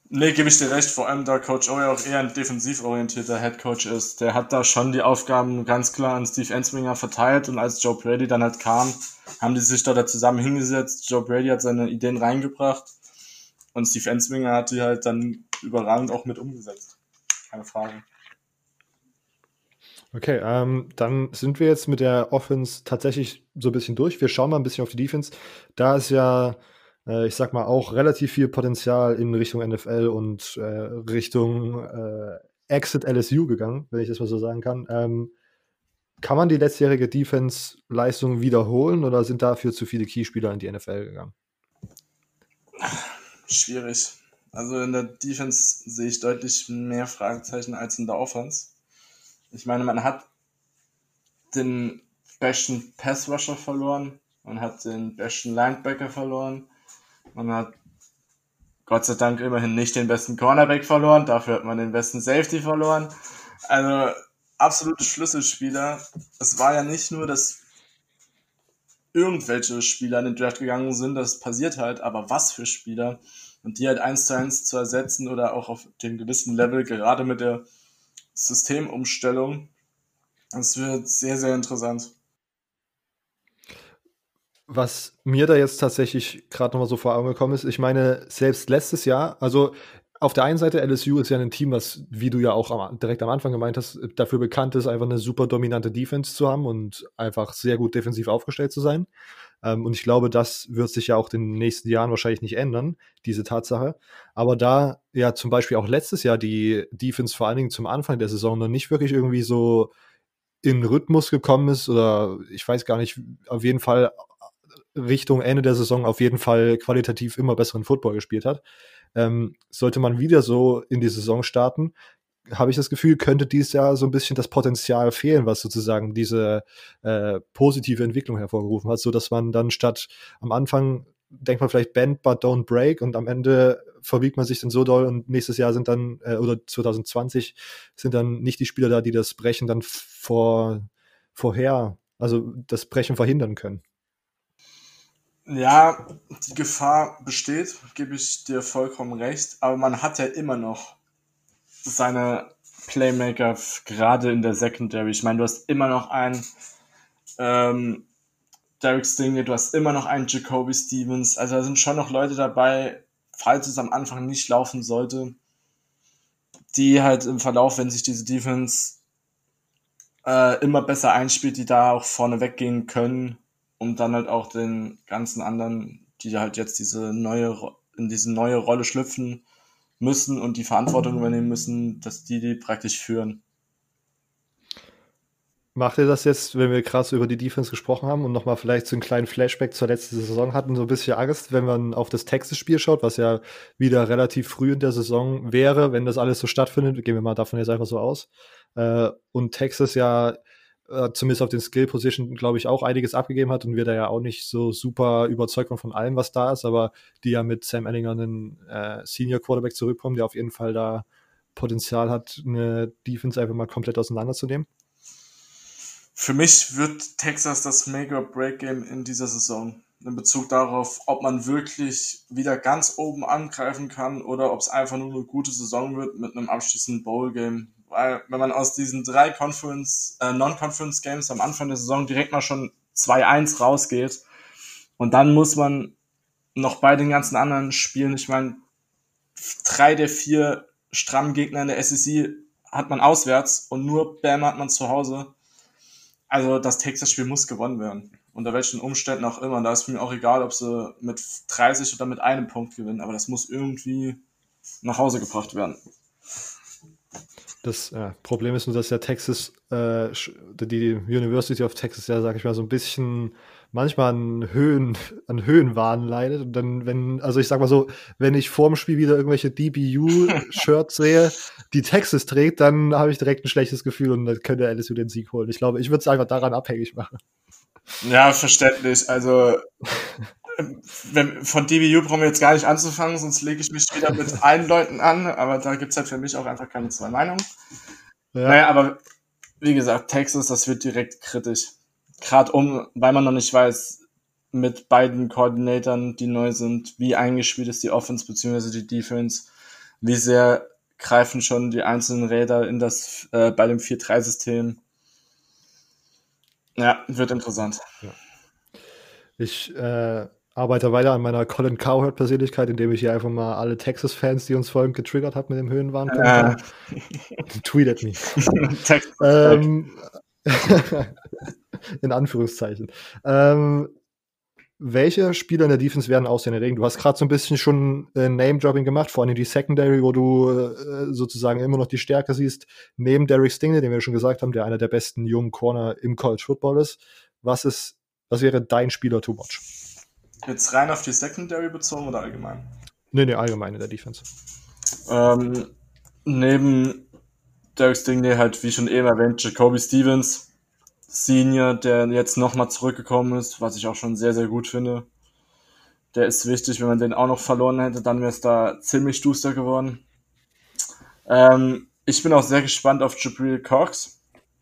Nee, gebe ich dir recht, vor allem da Coach O ja auch eher ein defensiv orientierter Head Coach ist. Der hat da schon die Aufgaben ganz klar an Steve Ensminger verteilt und als Joe Brady dann halt kam, haben die sich da, zusammen hingesetzt. Joe Brady hat seine Ideen reingebracht und Steve Ensminger hat die halt dann überragend auch mit umgesetzt. Keine Frage. Okay, ähm, dann sind wir jetzt mit der Offense tatsächlich so ein bisschen durch. Wir schauen mal ein bisschen auf die Defense. Da ist ja äh, ich sag mal, auch relativ viel Potenzial in Richtung NFL und äh, Richtung äh, Exit LSU gegangen, wenn ich das mal so sagen kann. Ähm, kann man die letztjährige Defense-Leistung wiederholen oder sind dafür zu viele Keyspieler in die NFL gegangen? Schwierig. Also in der Defense sehe ich deutlich mehr Fragezeichen als in der Offense. Ich meine, man hat den besten Pass-Rusher verloren, man hat den besten Linebacker verloren, man hat Gott sei Dank immerhin nicht den besten Cornerback verloren, dafür hat man den besten Safety verloren. Also absolute Schlüsselspieler. Es war ja nicht nur, dass irgendwelche Spieler in den Draft gegangen sind, das passiert halt, aber was für Spieler und die halt eins zu eins zu ersetzen oder auch auf dem gewissen Level, gerade mit der Systemumstellung, das wird sehr, sehr interessant. Was mir da jetzt tatsächlich gerade nochmal so vor Augen gekommen ist, ich meine, selbst letztes Jahr, also auf der einen Seite LSU ist ja ein Team, was, wie du ja auch am, direkt am Anfang gemeint hast, dafür bekannt ist, einfach eine super dominante Defense zu haben und einfach sehr gut defensiv aufgestellt zu sein. Ähm, und ich glaube, das wird sich ja auch in den nächsten Jahren wahrscheinlich nicht ändern, diese Tatsache. Aber da ja zum Beispiel auch letztes Jahr die Defense vor allen Dingen zum Anfang der Saison noch nicht wirklich irgendwie so in Rhythmus gekommen ist oder ich weiß gar nicht, auf jeden Fall Richtung Ende der Saison auf jeden Fall qualitativ immer besseren Football gespielt hat. Ähm, sollte man wieder so in die Saison starten, habe ich das Gefühl, könnte dieses Jahr so ein bisschen das Potenzial fehlen, was sozusagen diese äh, positive Entwicklung hervorgerufen hat, so dass man dann statt am Anfang denkt man vielleicht bend but don't break und am Ende verbiegt man sich dann so doll und nächstes Jahr sind dann äh, oder 2020 sind dann nicht die Spieler da, die das Brechen dann vor vorher, also das Brechen verhindern können. Ja, die Gefahr besteht, gebe ich dir vollkommen recht, aber man hat ja immer noch seine Playmaker gerade in der Secondary. Ich meine, du hast immer noch einen ähm, Derek Stingley, du hast immer noch einen Jacoby Stevens. Also da sind schon noch Leute dabei, falls es am Anfang nicht laufen sollte, die halt im Verlauf, wenn sich diese Defense äh, immer besser einspielt, die da auch vorne weggehen können um dann halt auch den ganzen anderen, die halt jetzt diese neue, in diese neue Rolle schlüpfen müssen und die Verantwortung übernehmen müssen, dass die die praktisch führen. Macht ihr das jetzt, wenn wir krass über die Defense gesprochen haben und nochmal vielleicht so einen kleinen Flashback zur letzten Saison hatten, so ein bisschen Angst, wenn man auf das Texas-Spiel schaut, was ja wieder relativ früh in der Saison wäre, wenn das alles so stattfindet, gehen wir mal davon jetzt einfach so aus. Äh, und Texas ja äh, zumindest auf den Skill-Position, glaube ich, auch einiges abgegeben hat und wir da ja auch nicht so super überzeugt waren von allem, was da ist, aber die ja mit Sam Ellinger einen äh, Senior-Quarterback zurückkommen, der auf jeden Fall da Potenzial hat, eine Defense einfach mal komplett auseinanderzunehmen. Für mich wird Texas das Make-or-Break-Game in dieser Saison in Bezug darauf, ob man wirklich wieder ganz oben angreifen kann oder ob es einfach nur eine gute Saison wird mit einem abschließenden Bowl-Game, weil wenn man aus diesen drei Conference, äh, Non-Conference Games am Anfang der Saison direkt mal schon 2-1 rausgeht und dann muss man noch bei den ganzen anderen Spielen, ich meine, drei der vier strammen Gegner in der SEC hat man auswärts und nur Bam hat man zu Hause. Also das Texas-Spiel muss gewonnen werden. Unter welchen Umständen auch immer. Da ist mir auch egal, ob sie mit 30 oder mit einem Punkt gewinnen, aber das muss irgendwie nach Hause gebracht werden. Das äh, Problem ist nur, dass ja Texas, äh, die University of Texas ja, sag ich mal, so ein bisschen manchmal an Höhen, an Höhenwahn leidet. Und dann, wenn, also ich sag mal so, wenn ich vorm Spiel wieder irgendwelche DBU-Shirts sehe, die Texas trägt, dann habe ich direkt ein schlechtes Gefühl und dann könnte LSU den Sieg holen. Ich glaube, ich würde es einfach daran abhängig machen. Ja, verständlich. Also wenn, von DBU brauchen wir jetzt gar nicht anzufangen, sonst lege ich mich wieder mit allen Leuten an, aber da gibt es halt für mich auch einfach keine zwei Meinungen. Ja. Naja, aber wie gesagt, Texas, das wird direkt kritisch. Gerade um, weil man noch nicht weiß, mit beiden Koordinatoren, die neu sind, wie eingespielt ist die Offense bzw. die Defense, wie sehr greifen schon die einzelnen Räder in das äh, bei dem 4-3-System. Ja, wird interessant. Ja. Ich äh, arbeite weiter an meiner Colin Cowherd-Persönlichkeit, indem ich hier einfach mal alle Texas-Fans, die uns vorhin getriggert hat mit dem Höhenwahn, äh. tweetet mich. ähm, in Anführungszeichen. Ähm, welche Spieler in der Defense werden aussehen Regen? Du hast gerade so ein bisschen schon äh, Name-Dropping gemacht, vor allem die Secondary, wo du äh, sozusagen immer noch die Stärke siehst, neben Derek Stingley, den wir schon gesagt haben, der einer der besten jungen Corner im College Football ist. Was ist, was wäre dein Spieler to watch? Jetzt rein auf die Secondary bezogen oder allgemein? Nee, nee, allgemein in der Defense. Ähm, neben Derek Stingley halt, wie schon eben erwähnt, Jacoby Stevens, Senior, der jetzt nochmal zurückgekommen ist, was ich auch schon sehr, sehr gut finde. Der ist wichtig, wenn man den auch noch verloren hätte, dann wäre es da ziemlich duster geworden. Ähm, ich bin auch sehr gespannt auf Jabril Cox,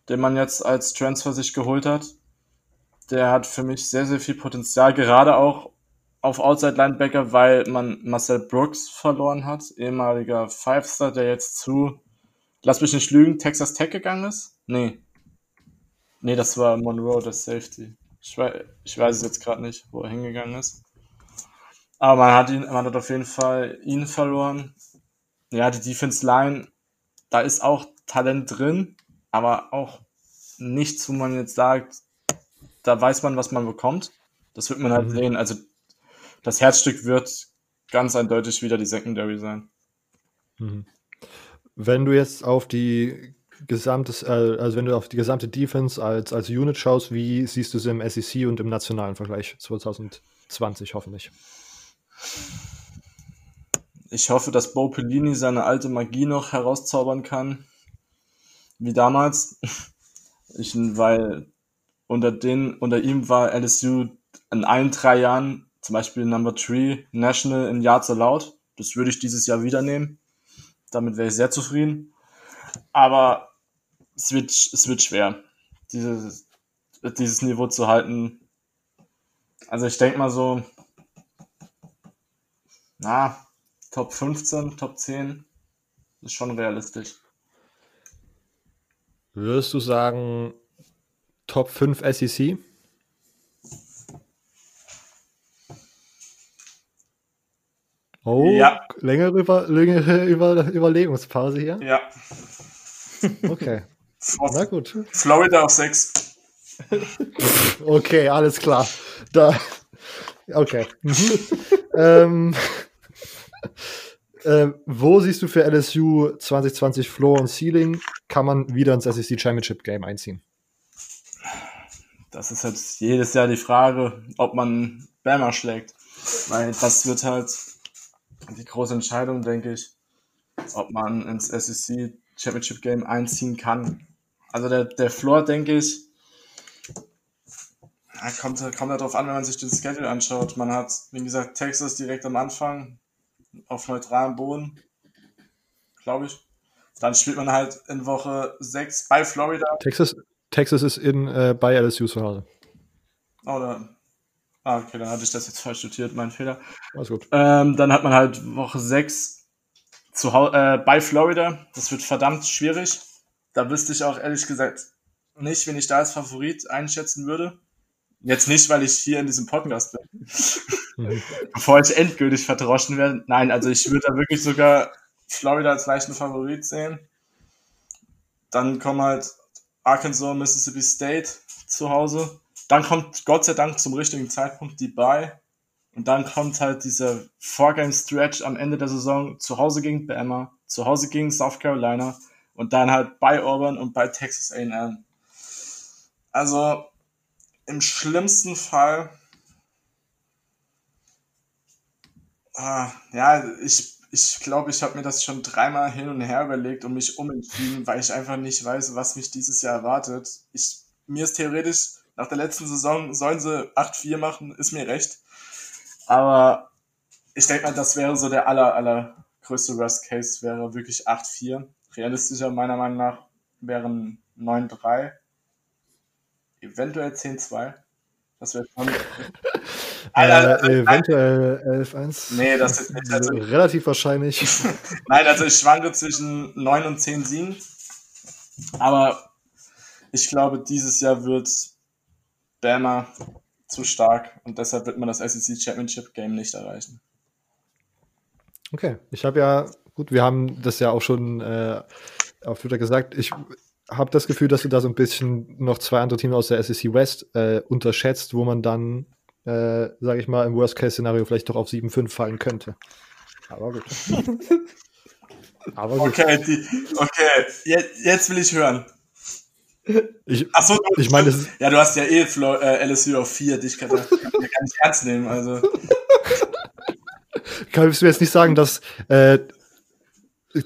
den man jetzt als Transfer sich geholt hat der hat für mich sehr, sehr viel Potenzial, gerade auch auf Outside Linebacker, weil man Marcel Brooks verloren hat, ehemaliger Five-Star, der jetzt zu, lass mich nicht lügen, Texas Tech gegangen ist? Nee. Nee, das war Monroe, das Safety. Ich weiß, ich weiß es jetzt gerade nicht, wo er hingegangen ist. Aber man hat ihn, man hat auf jeden Fall ihn verloren. Ja, die Defense Line, da ist auch Talent drin, aber auch nichts, wo man jetzt sagt, da weiß man, was man bekommt. Das wird man halt mhm. sehen. Also das Herzstück wird ganz eindeutig wieder die Secondary sein. Mhm. Wenn du jetzt auf die gesamte, äh, also wenn du auf die gesamte Defense als, als Unit schaust, wie siehst du sie im SEC und im nationalen Vergleich 2020 hoffentlich? Ich hoffe, dass Bo Pellini seine alte Magie noch herauszaubern kann, wie damals. Ich, weil unter, den, unter ihm war LSU in allen drei Jahren zum Beispiel Number 3 National in Yards Allowed. Das würde ich dieses Jahr wieder nehmen. Damit wäre ich sehr zufrieden. Aber es wird, es wird schwer, dieses, dieses Niveau zu halten. Also ich denke mal so, Na, Top 15, Top 10 ist schon realistisch. Würdest du sagen Top 5 SEC? Oh, Ja. längere, Über längere Über Überlegungspause hier. Ja. Okay, na gut. Florida auf 6. Okay, alles klar. Da. Okay. Mhm. ähm, äh, wo siehst du für LSU 2020 Floor und Ceiling? Kann man wieder ins SEC Championship Game einziehen? Das ist jetzt jedes Jahr die Frage, ob man Bama schlägt. Weil das wird halt die große Entscheidung, denke ich, ob man ins SEC Championship Game einziehen kann. Also der, der Floor, denke ich, kommt, kommt halt darauf an, wenn man sich den Schedule anschaut. Man hat, wie gesagt, Texas direkt am Anfang auf neutralem Boden, glaube ich. Dann spielt man halt in Woche 6 bei Florida. Texas, Texas ist in, äh, bei LSU zu Hause. Oder. Ah, okay, dann hatte ich das jetzt falsch notiert, mein Fehler. Alles gut. Ähm, dann hat man halt Woche 6 zu äh, bei Florida. Das wird verdammt schwierig. Da wüsste ich auch ehrlich gesagt nicht, wen ich da als Favorit einschätzen würde. Jetzt nicht, weil ich hier in diesem Podcast bin. Mhm. Bevor ich endgültig verdroschen werde. Nein, also ich würde da wirklich sogar Florida als leichten Favorit sehen. Dann kommen halt Arkansas, Mississippi State zu Hause. Dann kommt Gott sei Dank zum richtigen Zeitpunkt die Bye. Und dann kommt halt dieser Four-Game-Stretch am Ende der Saison zu Hause gegen Bama, zu Hause gegen South Carolina und dann halt bei Auburn und bei Texas A&M. Also im schlimmsten Fall, ah, ja, ich ich glaube, ich habe mir das schon dreimal hin und her überlegt und mich umentschieden, weil ich einfach nicht weiß, was mich dieses Jahr erwartet. Ich, mir ist theoretisch, nach der letzten Saison sollen sie 8-4 machen, ist mir recht. Aber ich denke mal, das wäre so der aller, aller größte Worst Case, wäre wirklich 8-4. Realistischer meiner Meinung nach wären 9-3. Eventuell 10-2. Das wäre schon. Alter, Äh, eventuell 11-1. Nee, das ist nicht. Also, Relativ wahrscheinlich. Nein, also ich schwanke zwischen 9 und 10 Siegen. Aber ich glaube, dieses Jahr wird Bama zu stark und deshalb wird man das SEC Championship Game nicht erreichen. Okay, ich habe ja, gut, wir haben das ja auch schon äh, auf Twitter gesagt. Ich habe das Gefühl, dass du da so ein bisschen noch zwei andere Teams aus der SEC West äh, unterschätzt, wo man dann, äh, sage ich mal, im Worst-Case-Szenario vielleicht doch auf 7-5 fallen könnte. Aber gut. Aber gut. Okay, die, okay, jetzt, jetzt will ich hören. Ich, Achso, du, ich meine, ja, du hast ja eh Flo, äh, LSU auf 4, dich kann, kann ich gar nicht ernst nehmen. Also, kannst du jetzt nicht sagen, dass äh,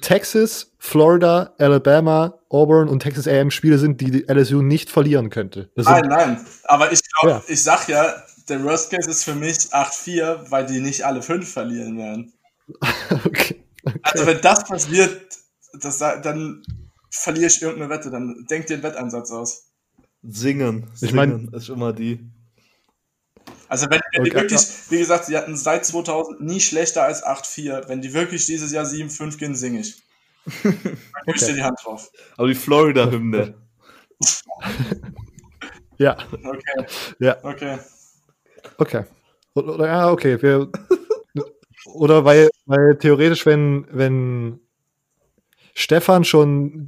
Texas, Florida, Alabama, Auburn und Texas AM Spiele sind, die die LSU nicht verlieren könnte. Das nein, sind, nein. Aber ich glaube, Ja. ich sag ja, der Worst Case ist für mich 8-4, weil die nicht alle 5 verlieren werden. okay. Also wenn das passiert, das, dann verliere ich irgendeine Wette, dann denk dir einen Wettansatz aus. Singen. Ich mein- Singen ist immer die. Also wenn, wenn die Okay, wirklich, wie gesagt, sie hatten seit 2000 nie schlechter als 8-4. Wenn die wirklich dieses Jahr 7-5 gehen, singe ich. Dann Okay. dir die Hand drauf. Aber die Florida-Hymne. Ja, Okay, ja, okay. Okay. Oder, oder ja, okay. Wir, oder weil, weil theoretisch, wenn, wenn Stefan schon,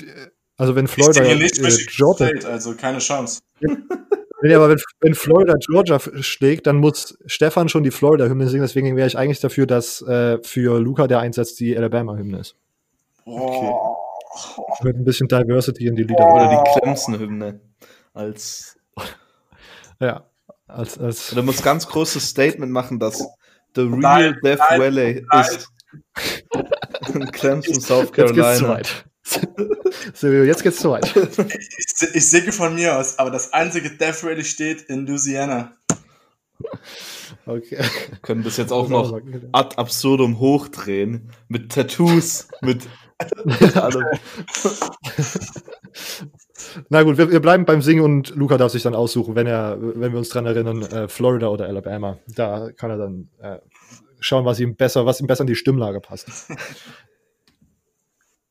also wenn Ich Florida äh, Georgia, State, also keine Chance. nee, aber wenn, wenn Florida Georgia schlägt, dann muss Stefan schon die Florida-Hymne singen. Deswegen wäre ich eigentlich dafür, dass äh, für Luca der Einsatz die Alabama-Hymne ist. Oh. Mit ein bisschen Diversity in die Lieder. Oder die Clemson-Hymne. Als. Ja. Als, als, Du musst ganz großes Statement machen, dass The Real Nein, Death nein, Valley nein. ist in Clemson, South jetzt geht's zu Carolina. weit. Silvio, jetzt geht's zu weit. Ich, ich singe von mir aus, aber das einzige Death Rally steht in Louisiana. Okay. Können das jetzt auch Das noch ad absurdum hochdrehen. Mit Tattoos, mit allem. Na gut, wir, wir bleiben beim Singen und Luca darf sich dann aussuchen, wenn er, wenn wir uns dran erinnern, äh, Florida oder Alabama. Da kann er dann äh, schauen, was ihm besser, was ihm besser in die Stimmlage passt.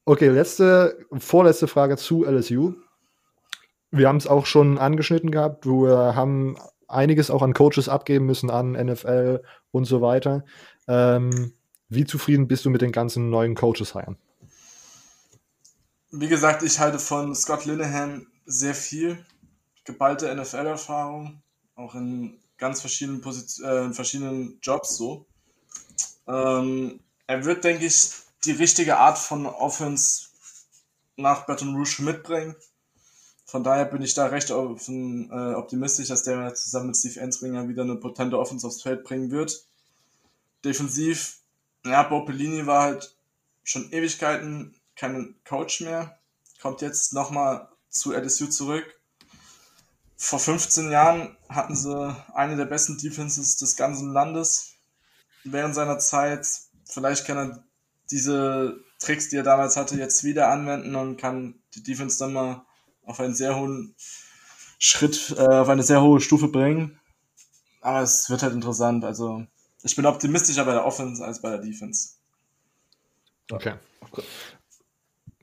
Okay, letzte, vorletzte Frage zu LSU. Wir haben es auch schon angeschnitten gehabt. Wir haben einiges auch an Coaches abgeben müssen, an NFL und so weiter. Ähm, wie zufrieden bist du mit den ganzen neuen Coaches heiern? Wie gesagt, ich halte von Scott Linehan sehr viel. Geballte NFL-Erfahrung, auch in ganz verschiedenen, Position, äh, verschiedenen Jobs so. Ähm, er wird, denke ich, die richtige Art von Offense nach Baton Rouge mitbringen. Von daher bin ich da recht offen, äh, optimistisch, dass der zusammen mit Steve Ensringer wieder eine potente Offense aufs Feld bringen wird. Defensiv, ja, Bo Pellini war halt schon Ewigkeiten kein Coach mehr. Kommt jetzt nochmal zu LSU zurück. Vor 15 Jahren hatten sie eine der besten Defenses des ganzen Landes während seiner Zeit. Vielleicht kann er diese Tricks, die er damals hatte, jetzt wieder anwenden und kann die Defense dann mal auf einen sehr hohen Schritt, äh, auf eine sehr hohe Stufe bringen. Aber es wird halt interessant. Also ich bin optimistischer bei der Offense als bei der Defense. Okay.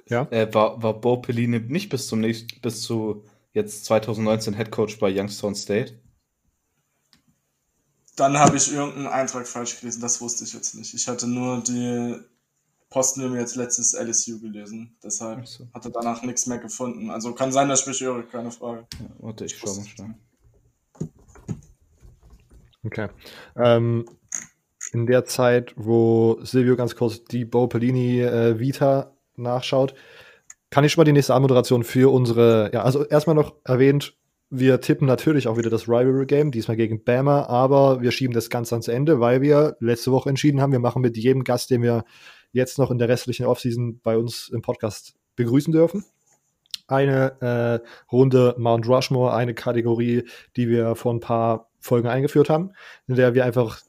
Ja. Äh, war, war Bo Pelline nicht bis zum nächsten, bis zu jetzt 2019 Head Coach bei Youngstown State? Dann habe ich irgendeinen Eintrag falsch gelesen, das wusste ich jetzt nicht. Ich hatte nur die Posten jetzt letztes LSU gelesen. Deshalb so. hatte danach nichts mehr gefunden. Also kann sein, dass ich mich irre, keine Frage. Ja, warte, ich schau mal schnell. Okay. Ähm, in der Zeit, wo Silvio ganz kurz die Bo Pellini äh, Vita nachschaut, kann ich schon mal die nächste Anmoderation für unsere, ja, also erstmal noch erwähnt, wir tippen natürlich auch wieder das Rivalry Game, diesmal gegen Bama, aber wir schieben das Ganze ans Ende, weil wir letzte Woche entschieden haben, wir machen mit jedem Gast, den wir jetzt noch in der restlichen Offseason bei uns im Podcast begrüßen dürfen. Eine äh, Runde Mount Rushmore, eine Kategorie, die wir vor ein paar Folgen eingeführt haben, in der wir einfach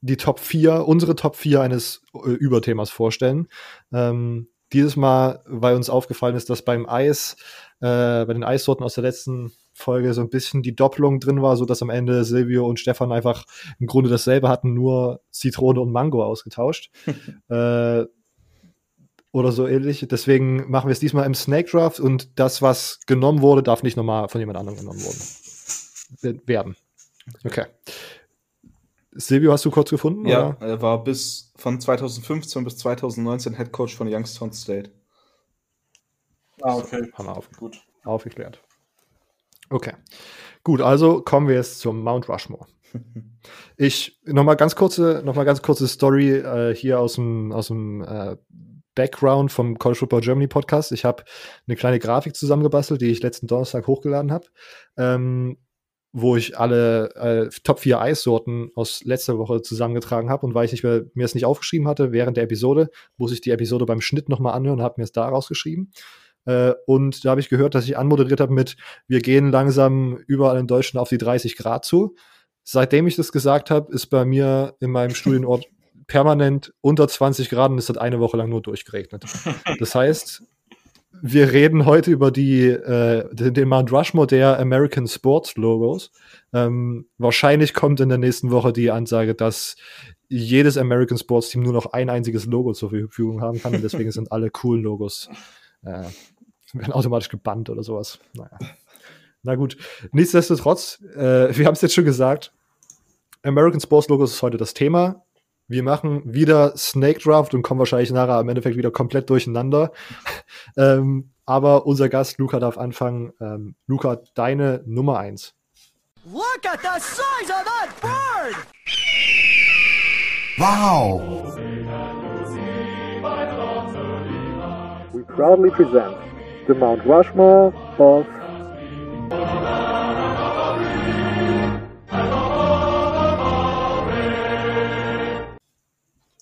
die Top 4, unsere Top 4 eines äh, Überthemas vorstellen. Ähm, dieses Mal, weil uns aufgefallen ist, dass beim Eis, äh, bei den Eissorten aus der letzten Folge so ein bisschen die Doppelung drin war, so dass am Ende Silvio und Stefan einfach im Grunde dasselbe hatten, nur Zitrone und Mango ausgetauscht. äh, oder so ähnlich. Deswegen machen wir es diesmal im Snake Draft und das, was genommen wurde, darf nicht nochmal von jemand anderem genommen worden. werden. Okay. Silvio, hast du kurz gefunden? Ja, oder? er war bis von 2015 bis 2019 Head Coach von Youngstown State. Ah, okay. Haben wir auf, gut. aufgeklärt. Okay. Gut, also kommen wir jetzt zum Mount Rushmore. Ich nochmal ganz kurze, noch mal ganz kurze Story äh, hier aus dem, aus dem äh, Background vom College Football Germany Podcast. Ich habe eine kleine Grafik zusammengebastelt, die ich letzten Donnerstag hochgeladen habe, ähm, wo ich alle äh, Top 4 Eissorten aus letzter Woche zusammengetragen habe. Und weil ich nicht mehr, mir es nicht aufgeschrieben hatte während der Episode, muss ich die Episode beim Schnitt nochmal anhören und habe mir es da rausgeschrieben. Äh, und da habe ich gehört, dass ich anmoderiert habe mit, wir gehen langsam überall in Deutschland auf die 30 Grad zu. Seitdem ich das gesagt habe, ist bei mir in meinem Studienort permanent unter 20 Grad und es hat eine Woche lang nur durchgeregnet. Das heißt, wir reden heute über die, äh, den, Mount Rushmore der American Sports Logos. Ähm, wahrscheinlich kommt in der nächsten Woche die Ansage, dass jedes American Sports Team nur noch ein einziges Logo zur Verfügung haben kann und deswegen sind alle coolen Logos äh, werden automatisch gebannt oder sowas. Naja. Na gut. Nichtsdestotrotz, äh, wir haben es jetzt schon gesagt, American Sports Logos ist heute das Thema. Wir machen wieder Snake Draft und kommen wahrscheinlich nachher im Endeffekt wieder komplett durcheinander. ähm, aber unser Gast Luca darf anfangen. Ähm, Luca, deine Nummer 1. Look at the size of that bird! Wow! We proudly present the Mount Rushmore of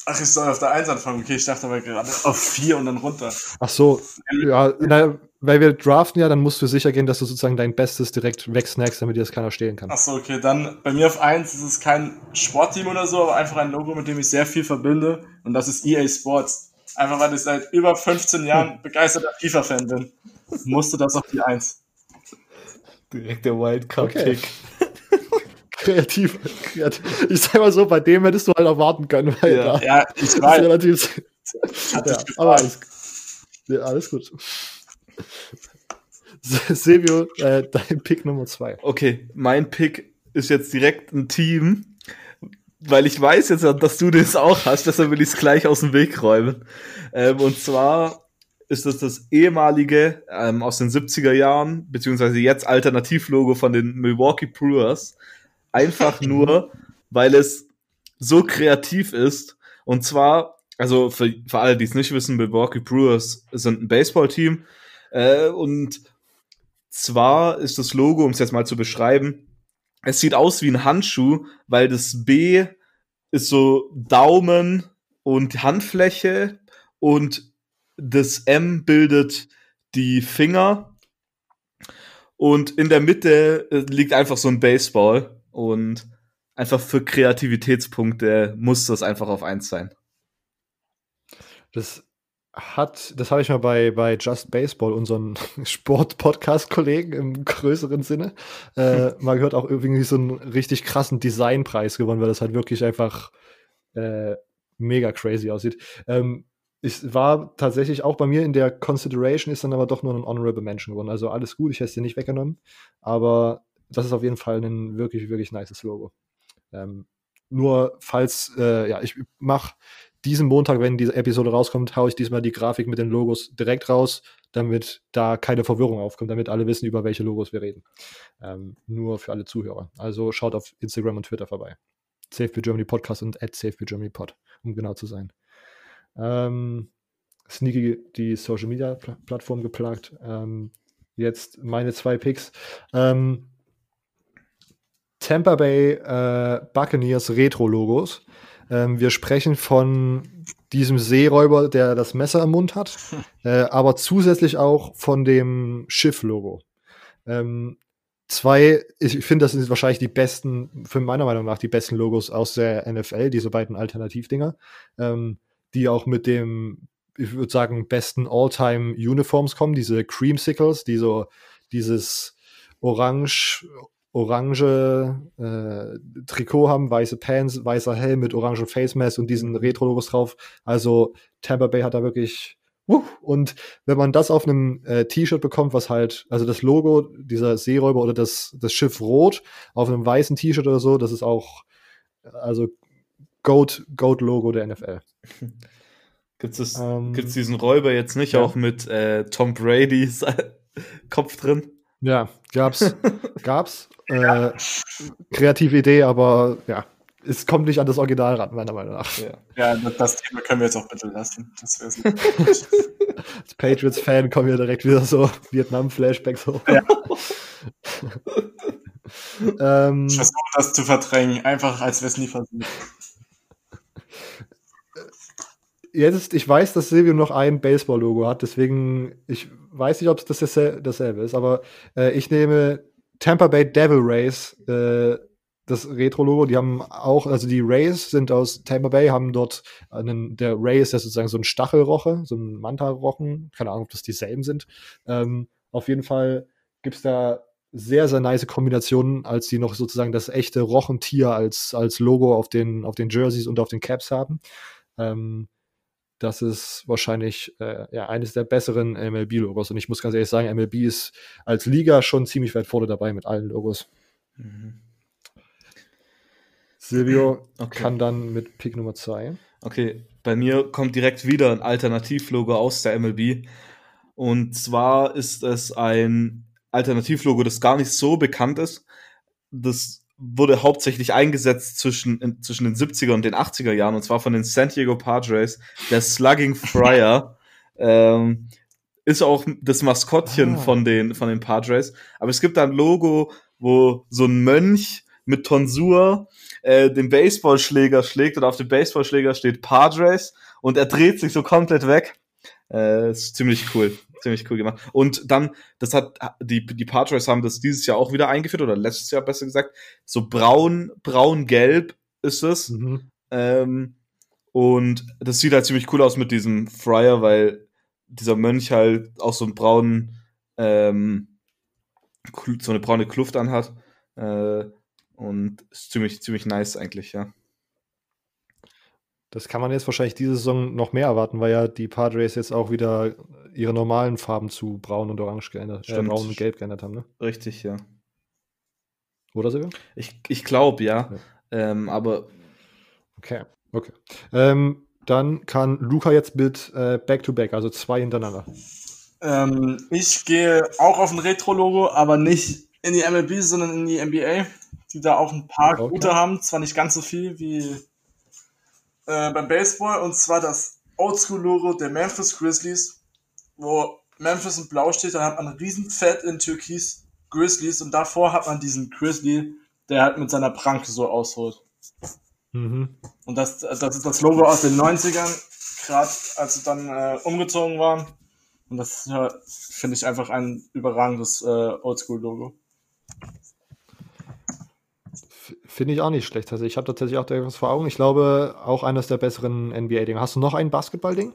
Ach, ich soll auf der 1 anfangen. Okay, ich dachte aber gerade auf 4 und dann runter. Ach so, ja, na, weil wir draften ja, dann musst du sicher gehen, dass du sozusagen dein Bestes direkt wegsnackst, damit dir das keiner stehlen kann. Ach so, okay, dann bei mir auf 1 ist es kein Sportteam oder so, aber einfach ein Logo, mit dem ich sehr viel verbinde und das ist EA Sports. Einfach weil ich seit über 15 Jahren begeisterter FIFA-Fan bin. Musste das auf die 1. Direkt der Wildcard-Pick. Okay. Kreativ, kreativ. Ich sag mal so, bei dem hättest du halt erwarten können, weil ja, da ja ich weiß. relativ. Ja, aber alles, ja, alles gut. Silvio, äh, dein Pick Nummer zwei. Okay, mein Pick ist jetzt direkt ein Team, weil ich weiß jetzt, dass du das auch hast, deshalb will ich es gleich aus dem Weg räumen. Ähm, und zwar ist das das ehemalige ähm, aus den 70er Jahren, beziehungsweise jetzt Alternativlogo von den Milwaukee Brewers. Einfach nur, weil es so kreativ ist. Und zwar, also für, für alle, die es nicht wissen, Milwaukee Brewers sind ein Baseballteam. Äh, und zwar ist das Logo, um es jetzt mal zu beschreiben, es sieht aus wie ein Handschuh, weil das B ist so Daumen und Handfläche und das M bildet die Finger und in der Mitte äh, liegt einfach so ein Baseball und einfach für Kreativitätspunkte muss das einfach auf eins sein. Das hat, das habe ich mal bei, bei Just Baseball, unseren Sport-Podcast-Kollegen im größeren Sinne, äh, mal gehört, auch irgendwie so einen richtig krassen Designpreis gewonnen, weil das halt wirklich einfach äh, mega crazy aussieht. Ähm, es war tatsächlich auch bei mir in der Consideration, ist dann aber doch nur ein Honorable Mention geworden. Also alles gut, ich hätte es dir nicht weggenommen, aber das ist auf jeden Fall ein wirklich, wirklich nices Logo. Ähm, nur falls, äh, ja, ich mache diesen Montag, wenn diese Episode rauskommt, haue ich diesmal die Grafik mit den Logos direkt raus, damit da keine Verwirrung aufkommt, damit alle wissen, über welche Logos wir reden. Ähm, nur für alle Zuhörer. Also schaut auf Instagram und Twitter vorbei. Safe for Germany Podcast und at Safe for Germany Pod, um genau zu sein. Ähm, Sneaky die Social Media Plattform geplagt. Ähm, jetzt meine zwei Picks. Ähm, Tampa Bay äh, Buccaneers Retro-Logos. Ähm, wir sprechen von diesem Seeräuber, der das Messer im Mund hat, äh, aber zusätzlich auch von dem Schiff-Logo. Ähm, zwei, ich finde, das sind wahrscheinlich die besten, für meiner Meinung nach die besten Logos aus der NFL, diese beiden Alternativdinger, ähm, die auch mit dem, ich würde sagen, besten All-Time-Uniforms kommen, diese Creamsicles, die so dieses Orange, orange äh, Trikot haben, weiße Pants, weißer Helm mit orangen Face Mask und diesen Retro-Logos drauf. Also Tampa Bay hat da wirklich uh, und wenn man das auf einem äh, T-Shirt bekommt, was halt, also das Logo dieser Seeräuber oder das, das Schiff rot auf einem weißen T-Shirt oder so, das ist auch, also Goat, Goat Logo der NFL. Gibt es ähm, diesen Räuber jetzt nicht ja. auch mit äh, Tom Brady's Kopf drin? Ja, gab's. gab's. Äh, kreative Idee, aber ja, es kommt nicht an das Original ran, meiner Meinung nach. Ja, ja das, das Thema können wir jetzt auch bitte lassen. Das so. Als Patriots-Fan kommen wir direkt wieder so Vietnam-Flashbacks hoch. Ja. ähm, ich versuche das zu verdrängen, einfach als wäre es nie passiert. Jetzt, ich weiß, dass Silvio noch ein Baseball-Logo hat, deswegen, ich weiß nicht, ob es das dasselbe ist, aber äh, ich nehme Tampa Bay Devil Rays, äh, das Retro-Logo, die haben auch, also die Rays sind aus Tampa Bay, haben dort einen, der Ray ist ja sozusagen so ein Stachelroche, so ein Manta-Rochen, keine Ahnung, ob das dieselben sind. Ähm, auf jeden Fall gibt es da sehr, sehr nice Kombinationen, als die noch sozusagen das echte Rochentier als, als Logo auf den, auf den Jerseys und auf den Caps haben. Ähm, das ist wahrscheinlich äh, ja, eines der besseren MLB-Logos. Und ich muss ganz ehrlich sagen, MLB ist als Liga schon ziemlich weit vorne dabei mit allen Logos. Mhm. Silvio okay. kann dann mit Pick Nummer 2. Okay, bei mir kommt direkt wieder ein Alternativlogo aus der MLB. Und zwar ist es ein Alternativlogo, das gar nicht so bekannt ist. Das wurde hauptsächlich eingesetzt zwischen, in, zwischen den 70er und den 80er Jahren, und zwar von den San Diego Padres, der Slugging Friar. ähm, ist auch das Maskottchen ah. von, den, von den Padres. Aber es gibt da ein Logo, wo so ein Mönch mit Tonsur äh, den Baseballschläger schlägt und auf dem Baseballschläger steht Padres und er dreht sich so komplett weg. Äh, ist ziemlich cool ziemlich cool gemacht. Und dann, das hat, die, die Padres haben das dieses Jahr auch wieder eingeführt, oder letztes Jahr besser gesagt. So braun, braun-gelb ist es. Mhm. Ähm, und das sieht halt ziemlich cool aus mit diesem Friar, weil dieser Mönch halt auch so einen braunen, ähm, so eine braune Kluft anhat. Äh, Und ist ziemlich, ziemlich nice eigentlich, ja. Das kann man jetzt wahrscheinlich diese Saison noch mehr erwarten, weil ja die Padres jetzt auch wieder ihre normalen Farben zu braun und orange geändert, äh, braun und gelb geändert haben, ne? Richtig, ja. Oder Silvio? Ich, ich glaube, ja. ja. Ähm, aber. Okay, okay. Ähm, dann kann Luca jetzt mit äh, Back-to-Back, -back, also zwei hintereinander. Ähm, ich gehe auch auf ein Retro-Logo, aber nicht in die MLB, sondern in die NBA, die da auch ein paar okay. gute haben. Zwar nicht ganz so viel wie äh, beim Baseball, und zwar das Oldschool-Logo der Memphis Grizzlies, wo Memphis in Blau steht, dann hat man Riesenfett in Türkis Grizzlies und davor hat man diesen Grizzly, der halt mit seiner Pranke so ausholt. Mhm. Und das, das ist das Logo aus den 90ern, gerade als sie dann äh, umgezogen waren. Und das äh, finde ich einfach ein überragendes äh, Oldschool-Logo. Finde ich auch nicht schlecht. Also ich habe tatsächlich auch etwas vor Augen. Ich glaube, auch eines der besseren NBA-Dinge. Hast du noch ein Basketball-Ding?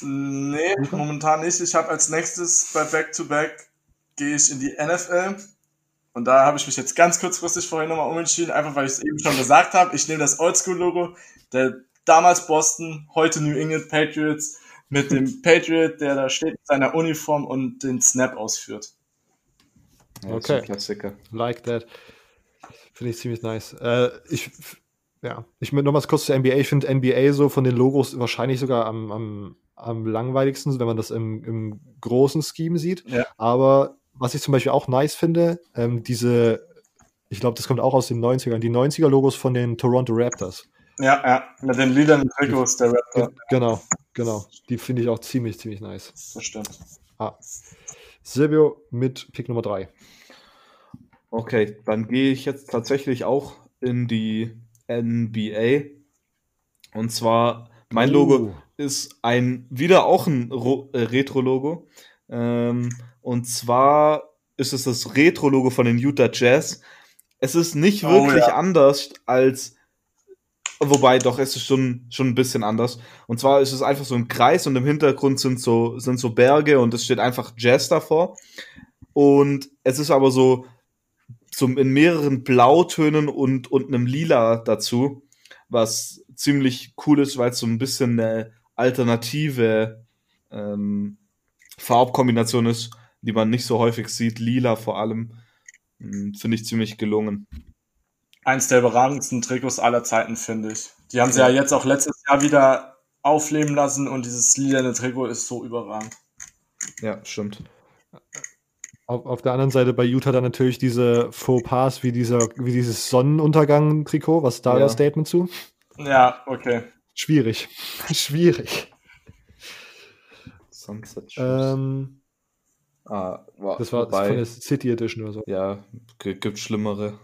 Nee, momentan nicht. Ich habe als nächstes bei Back to Back gehe ich in die NFL. Und da habe ich mich jetzt ganz kurzfristig vorhin nochmal umentschieden, einfach weil ich es eben schon gesagt habe. Ich nehme das Oldschool-Logo der damals Boston, heute New England Patriots mit dem Patriot, der da steht mit seiner Uniform und den Snap ausführt. Ja, okay. Klassiker. Like that. Finde ich ziemlich nice. Äh, ich, ja, ich noch mal kurz zur NBA. Ich finde NBA so von den Logos wahrscheinlich sogar am, am, am langweiligsten, wenn man das im, im großen Scheme sieht. Ja. Aber was ich zum Beispiel auch nice finde, ähm, diese, ich glaube, das kommt auch aus den 90ern, die 90er-Logos von den Toronto Raptors. Ja, ja, mit den lilanen Trikots der Raptor. Genau, genau. Die finde ich auch ziemlich, ziemlich nice. Das stimmt. Ah. Silvio mit Pick Nummer 3. Okay, dann gehe ich jetzt tatsächlich auch in die NBA. Und zwar, mein Logo uh. ist ein, wieder auch ein äh, Retro-Logo. Ähm, und zwar ist es das Retro-Logo von den Utah Jazz. Es ist nicht oh, wirklich ja. anders als, wobei doch, es ist schon, schon ein bisschen anders. Und zwar ist es einfach so ein Kreis und im Hintergrund sind so, sind so Berge und es steht einfach Jazz davor. Und es ist aber so, so in mehreren Blautönen und, und einem Lila dazu, was ziemlich cool ist, weil es so ein bisschen eine alternative ähm, Farbkombination ist die man nicht so häufig sieht. Lila vor allem. Hm, finde ich ziemlich gelungen. Eins der überragendsten Trikots aller Zeiten, finde ich. Die haben sie ja. ja jetzt auch letztes Jahr wieder aufleben lassen und dieses lilane Trikot ist so überragend. Ja, stimmt. Auf, auf, der anderen Seite bei Utah dann natürlich diese Fauxpas wie, dieser, wie dieses Sonnenuntergang-Trikot. Was ist da ja. das Statement zu? Ja, okay. Schwierig. Schwierig. Sunset ähm, Ah, war, das war wobei, von der City Edition oder so. Ja, gibt schlimmere.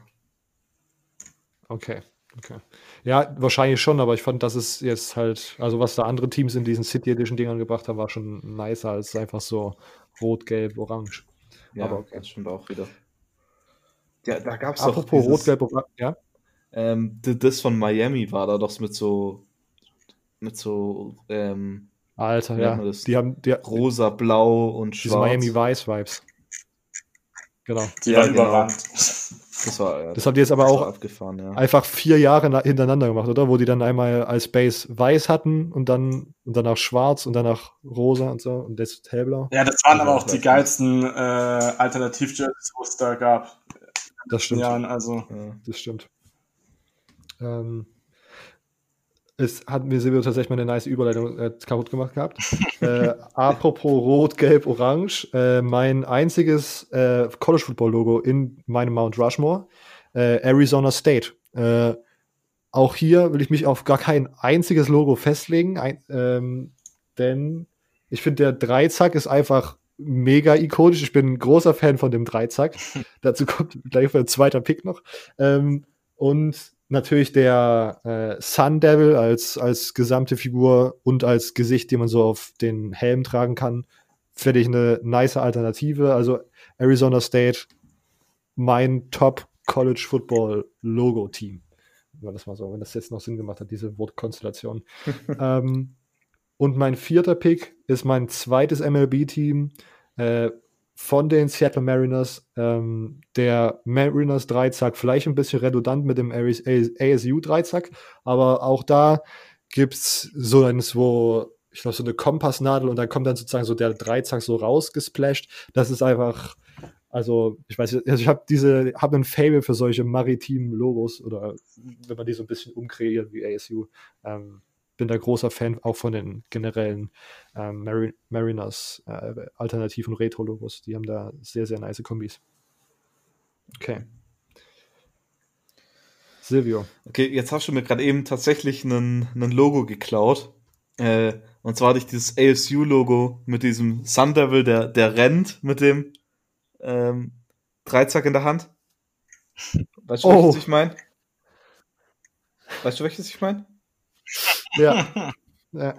Okay, okay. Ja, wahrscheinlich schon, aber ich fand, dass es jetzt halt, also was da andere Teams in diesen City Edition Dingern gebracht haben, war schon nicer als einfach so rot, gelb, orange. Ja, aber okay. das stimmt auch wieder. Ja, da gab es doch. Apropos rot, gelb, orange, ja. Ähm, das von Miami war da doch mit so, mit so, ähm, Alter, ja. Die haben die, rosa, blau und schwarz. Miami Vice Vibes. Genau. Die ja, waren genau. überrannt. Das, war, ja, das habt ihr jetzt aber auch ja. einfach vier Jahre hintereinander gemacht, oder? Wo die dann einmal als Base weiß hatten und dann und danach schwarz und danach rosa und so und das hellblau. Ja, das waren aber auch die geilsten äh, Alternativ-Jerseys, wo es da gab. Das stimmt. Jahren, also. Ja, das stimmt. Ähm, es hat mir Silvio tatsächlich mal eine nice Überleitung äh, kaputt gemacht gehabt. äh, apropos Rot, Gelb, Orange. Äh, mein einziges äh, College Football Logo in meinem Mount Rushmore, äh, Arizona State. Äh, auch hier will ich mich auf gar kein einziges Logo festlegen, ein, ähm, denn ich finde, der Dreizack ist einfach mega ikonisch. Ich bin ein großer Fan von dem Dreizack. Dazu kommt gleich ein zweiter Pick noch. Ähm, und natürlich der äh, Sun Devil als, als gesamte Figur und als Gesicht, den man so auf den Helm tragen kann, finde ich eine nice Alternative. Also Arizona State, mein Top College Football Logo Team. War das mal so, wenn das jetzt noch Sinn gemacht hat, diese Wortkonstellation. ähm, und mein vierter Pick ist mein zweites MLB-Team. Äh, von den Seattle Mariners. Ähm, der Mariners Dreizack vielleicht ein bisschen redundant mit dem ASU Dreizack, aber auch da gibt es so eines, wo ich glaube, so eine Kompassnadel und dann kommt dann sozusagen so der Dreizack so rausgesplasht. Das ist einfach, also ich weiß, also ich habe diese, habe ein Fable für solche maritimen Logos oder wenn man die so ein bisschen umkreiert wie ASU. Ähm, bin da großer Fan auch von den generellen ähm, Mar Mariners äh, Alternativen Retro-Logos. Die haben da sehr, sehr nice Kombis. Okay. Silvio. Okay, jetzt hast du mir gerade eben tatsächlich ein Logo geklaut. Äh, und zwar hatte ich dieses ASU-Logo mit diesem Sun Devil, der, der rennt mit dem ähm, Dreizack in der Hand. Weißt du, oh. welches ich meine? Weißt du, welches ich meine? Ja. ja.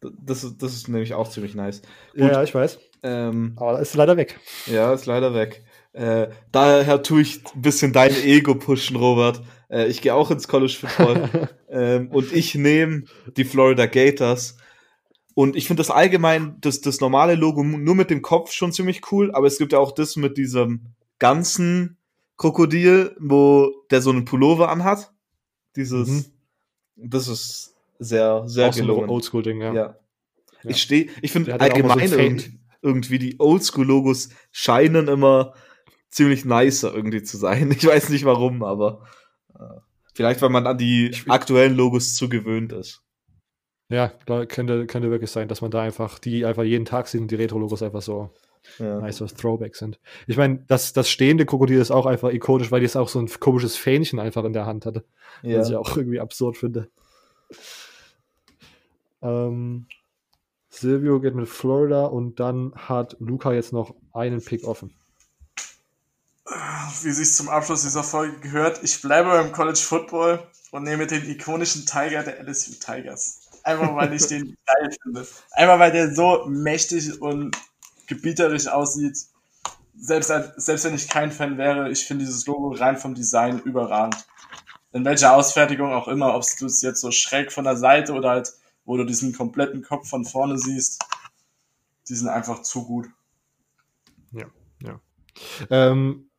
Das, ist, das ist nämlich auch ziemlich nice. Gut. Ja, ich weiß. Ähm, Aber ist leider weg. Ja, ist leider weg. Äh, daher tue ich ein bisschen dein Ego pushen, Robert. Äh, ich gehe auch ins College Football. ähm, und ich nehme die Florida Gators. Und ich finde das allgemein, das, das normale Logo nur mit dem Kopf schon ziemlich cool, aber es gibt ja auch das mit diesem ganzen Krokodil, wo der so einen Pullover anhat. Dieses, mhm. das ist sehr, sehr auch gelungen. So Oldschool-Ding, ja. ja. ja. Ich stehe, ich finde allgemein so irgendwie, irgendwie die Oldschool-Logos scheinen immer ziemlich nicer irgendwie zu sein. Ich weiß nicht warum, aber äh, vielleicht, weil man an die aktuellen Logos zu gewöhnt ist. Ja, da könnte, könnte wirklich sein, dass man da einfach die einfach jeden Tag sieht und die Retro-Logos einfach so ja. nice Throwback sind. Ich meine, das, das stehende Krokodil ist auch einfach ikonisch, weil die es auch so ein komisches Fähnchen einfach in der Hand hatte. Ja. Was ich auch irgendwie absurd finde. Ähm, Silvio geht mit Florida und dann hat Luca jetzt noch einen Pick offen. Wie sich zum Abschluss dieser Folge gehört, ich bleibe beim College Football und nehme den ikonischen Tiger der LSU Tigers. Einfach weil ich den geil finde. Einfach weil der so mächtig und gebieterisch aussieht. Selbst, selbst wenn ich kein Fan wäre, ich finde dieses Logo rein vom Design überragend. In welcher Ausfertigung auch immer, ob du es jetzt so schräg von der Seite oder halt wo du diesen kompletten Kopf von vorne siehst, die sind einfach zu gut. Ja, ja. Ähm,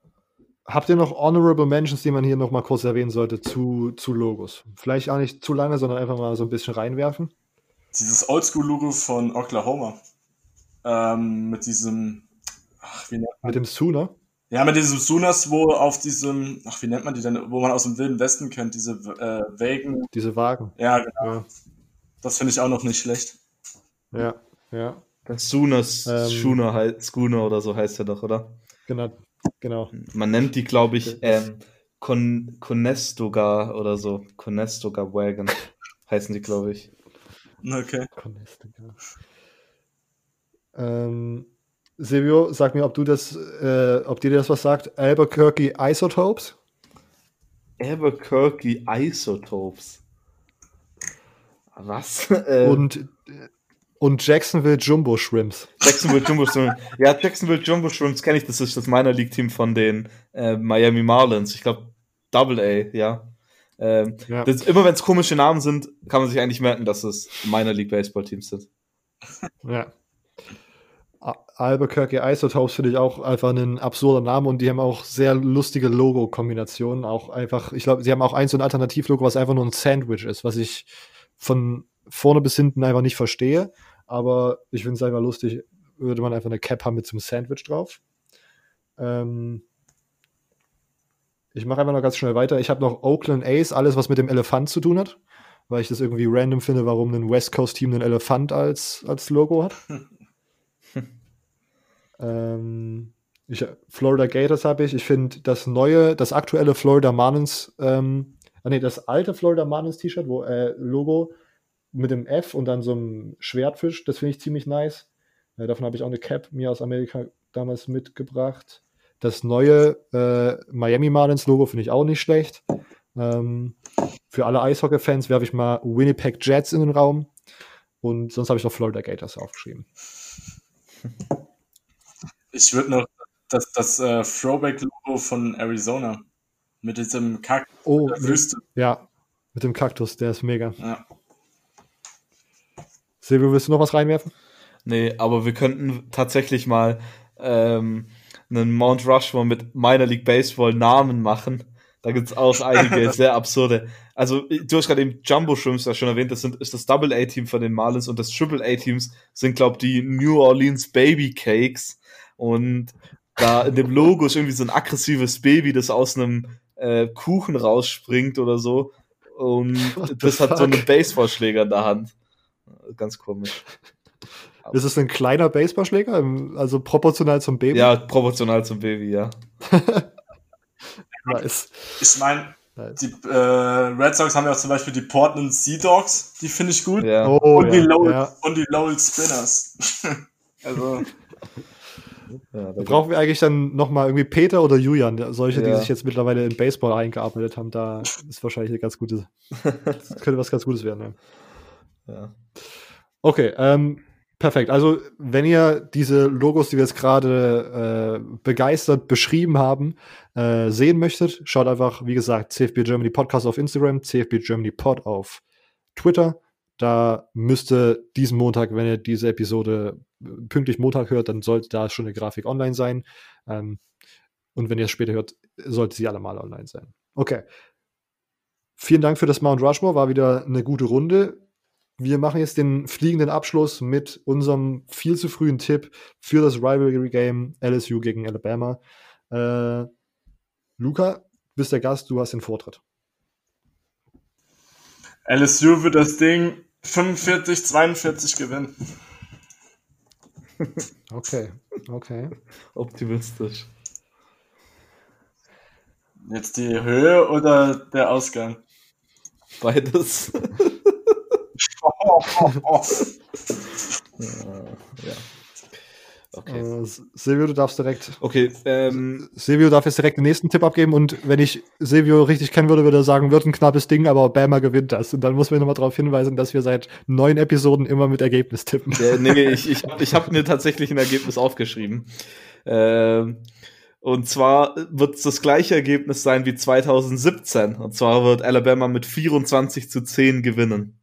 habt ihr noch Honorable Mentions, die man hier noch mal kurz erwähnen sollte zu, zu Logos? Vielleicht auch nicht zu lange, sondern einfach mal so ein bisschen reinwerfen. Dieses Oldschool-Logo von Oklahoma. Ähm, mit diesem, ach, wie nennt man? Mit dem Sooner? Ja, mit diesem Sooners, wo auf diesem, ach, wie nennt man die denn, wo man aus dem Wilden Westen kennt, diese äh, Wägen. Diese Wagen. Ja, genau. Ja. Das finde ich auch noch nicht schlecht. Ja, ja. Das Sooners ähm, Schooner, Schooner oder so heißt er doch, oder? Genau, genau. Man nennt die, glaube ich, ähm, Con Conestoga oder so. Conestoga Wagon heißen die, glaube ich. Okay. Conestoga. Ähm, Silvio, sag mir, ob du das, äh, ob dir das was sagt. Albuquerque Isotopes? Albuquerque Isotopes. Was? Äh, und, und Jacksonville Jumbo Shrimps. Jacksonville Jumbo Shrimps. Ja, Jacksonville Jumbo Shrimps kenne ich. Das ist das Minor League Team von den äh, Miami Marlins. Ich glaube, Double A, ja. Ähm, ja. Das, immer wenn es komische Namen sind, kann man sich eigentlich merken, dass es Minor League Baseball Teams sind. Ja. Albuquerque Isotopes finde ich auch einfach ein absurder Name und die haben auch sehr lustige Logo-Kombinationen. Auch einfach, ich glaube, sie haben auch eins so ein Alternativlogo, was einfach nur ein Sandwich ist, was ich von vorne bis hinten einfach nicht verstehe. Aber ich finde es einfach lustig, würde man einfach eine Cap haben mit so einem Sandwich drauf. Ähm ich mache einfach noch ganz schnell weiter. Ich habe noch Oakland Ace, alles, was mit dem Elefant zu tun hat. Weil ich das irgendwie random finde, warum ein West Coast-Team einen Elefant als, als Logo hat. ähm, ich, Florida Gators habe ich. Ich finde das neue, das aktuelle Florida Marlins ähm, ah nee, das alte Florida Marlins T-Shirt, wo äh, Logo mit dem F und dann so einem Schwertfisch, das finde ich ziemlich nice. Äh, davon habe ich auch eine Cap mir aus Amerika damals mitgebracht. Das neue äh, Miami Marlins Logo finde ich auch nicht schlecht. Ähm, für alle Eishockey-Fans werfe ich mal Winnipeg Jets in den Raum. Und sonst habe ich noch Florida Gators aufgeschrieben. Ich würde noch das, das äh, Throwback-Logo von Arizona mit diesem Kack oh, Wüste. Ja, mit dem Kaktus, der ist mega. Ja. Silvio, willst du noch was reinwerfen? Nee, aber wir könnten tatsächlich mal ähm, einen Mount Rushmore mit Minor League Baseball Namen machen. Da gibt es auch einige sehr absurde. Also, du hast gerade eben Jumbo Shrimps ja schon erwähnt, das sind, ist das Double A-Team von den Marlins und das Triple A-Teams sind, glaube ich, die New Orleans Baby Cakes. Und da in dem Logo ist irgendwie so ein aggressives Baby, das aus einem äh, Kuchen rausspringt oder so. Und das hat so einen Baseballschläger in der Hand. Ganz komisch. Ist es ein kleiner Baseballschläger? Also proportional zum Baby? Ja, proportional zum Baby, ja. nice. Ich meine, die äh, Red Sox haben ja auch zum Beispiel die Portland Sea Dogs, die finde ich gut. Ja. Oh, und, ja, die Lowell, ja. und die Lowell Spinners. also. Ja, da brauchen wir eigentlich dann nochmal irgendwie Peter oder Julian, solche, die sich jetzt mittlerweile in Baseball eingearbeitet haben. Da ist wahrscheinlich eine ganz gute, könnte was ganz Gutes werden. Ja. Okay, ähm, perfekt. Also, wenn ihr diese Logos, die wir jetzt gerade äh, begeistert beschrieben haben, äh, sehen möchtet, schaut einfach, wie gesagt, CFB Germany Podcast auf Instagram, CFB Germany Pod auf Twitter. Da müsste diesen Montag, wenn ihr diese Episode pünktlich Montag hört, dann sollte da schon eine Grafik online sein. Ähm, und wenn ihr es später hört, sollte sie alle mal online sein. Okay. Vielen Dank für das Mount Rushmore, war wieder eine gute Runde. Wir machen jetzt den fliegenden Abschluss mit unserem viel zu frühen Tipp für das Rivalry Game LSU gegen Alabama. Äh, Luca, bist der Gast, du hast den Vortritt. LSU wird das Ding 45, 42 gewinnen. Okay, okay. Optimistisch. Jetzt die Höhe oder der Ausgang? Beides. oh, oh, oh. ja. Okay. Äh, Silvio, du darfst direkt. Okay. Ähm, Silvio darf jetzt direkt den nächsten Tipp abgeben und wenn ich Silvio richtig kennen würde, würde er sagen, wird ein knappes Ding, aber Bama gewinnt das. Und dann muss man nochmal darauf hinweisen, dass wir seit neun Episoden immer mit Ergebnis tippen. Ja, nee, ich, ich, ich habe mir tatsächlich ein Ergebnis aufgeschrieben. Ähm, und zwar wird es das gleiche Ergebnis sein wie 2017. Und zwar wird Alabama mit 24 zu 10 gewinnen.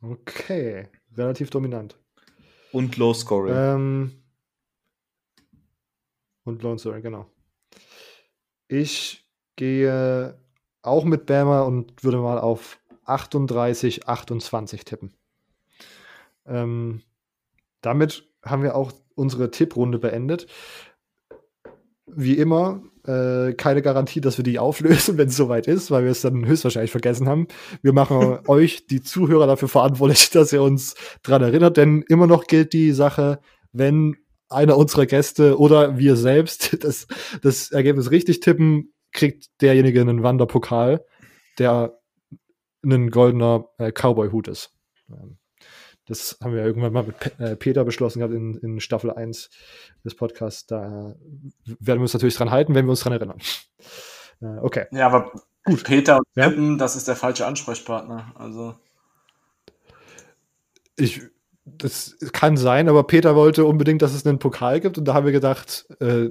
Okay, relativ dominant. Und Low Scoring. Ähm, und Low Scoring, genau. Ich gehe auch mit Bama und würde mal auf 38, 28 tippen. Ähm, damit haben wir auch unsere Tipprunde beendet. Wie immer, äh, keine Garantie, dass wir die auflösen, wenn es soweit ist, weil wir es dann höchstwahrscheinlich vergessen haben. Wir machen euch, die Zuhörer, dafür verantwortlich, dass ihr uns dran erinnert, denn immer noch gilt die Sache, wenn einer unserer Gäste oder wir selbst das, das Ergebnis richtig tippen, kriegt derjenige einen Wanderpokal, der ein goldener äh, Cowboy-Hut ist. Das haben wir irgendwann mal mit Pe Peter beschlossen gehabt in, in, Staffel 1 des Podcasts. Da werden wir uns natürlich dran halten, wenn wir uns dran erinnern. Äh, okay. Ja, aber gut. Peter und ja? Das ist der falsche Ansprechpartner. Also. Ich, das kann sein, aber Peter wollte unbedingt, dass es einen Pokal gibt und da haben wir gedacht, äh,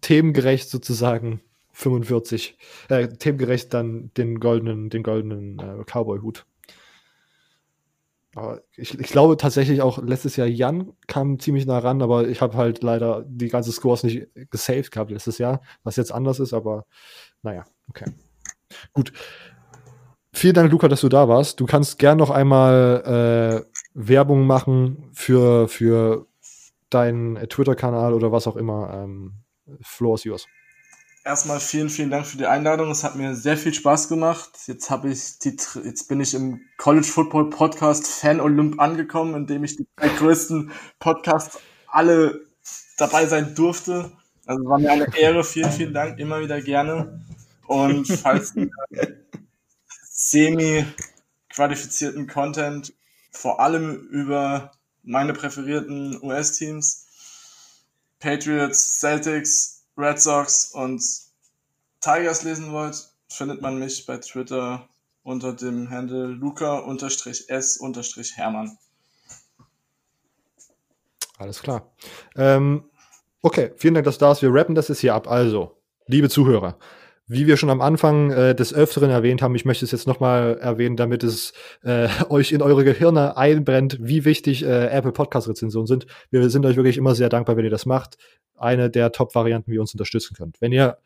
themengerecht sozusagen 45, äh, themengerecht dann den goldenen, den goldenen äh, Cowboy-Hut. Aber ich, ich, glaube tatsächlich auch letztes Jahr Jan kam ziemlich nah ran, aber ich habe halt leider die ganzen Scores nicht gesaved gehabt letztes Jahr, was jetzt anders ist, aber naja, okay. Gut. Vielen Dank, Luca, dass du da warst. Du kannst gern noch einmal äh, Werbung machen für, für deinen Twitter-Kanal oder was auch immer. Ähm, Floor is yours erstmal vielen, vielen Dank für die Einladung. Es hat mir sehr viel Spaß gemacht. Jetzt habe ich die, jetzt bin ich im College Football Podcast Fan Olymp angekommen, in dem ich die drei größten Podcasts alle dabei sein durfte. Also war mir eine Ehre. Vielen, vielen Dank. Immer wieder gerne. Und falls ihr semi qualifizierten Content vor allem über meine präferierten US-Teams, Patriots, Celtics, Red Sox und Tigers lesen wollt, findet man mich bei Twitter unter dem Handle luca-s-hermann. Alles klar. Ähm, okay, vielen Dank, dass du da bist. Wir rappen das jetzt hier ab. Also, liebe Zuhörer, wie wir schon am Anfang äh, des Öfteren erwähnt haben, ich möchte es jetzt nochmal erwähnen, damit es äh, euch in eure Gehirne einbrennt, wie wichtig äh, Apple Podcast-Rezensionen sind. Wir sind euch wirklich immer sehr dankbar, wenn ihr das macht. Eine der Top-Varianten, wie ihr uns unterstützen könnt. Wenn ihr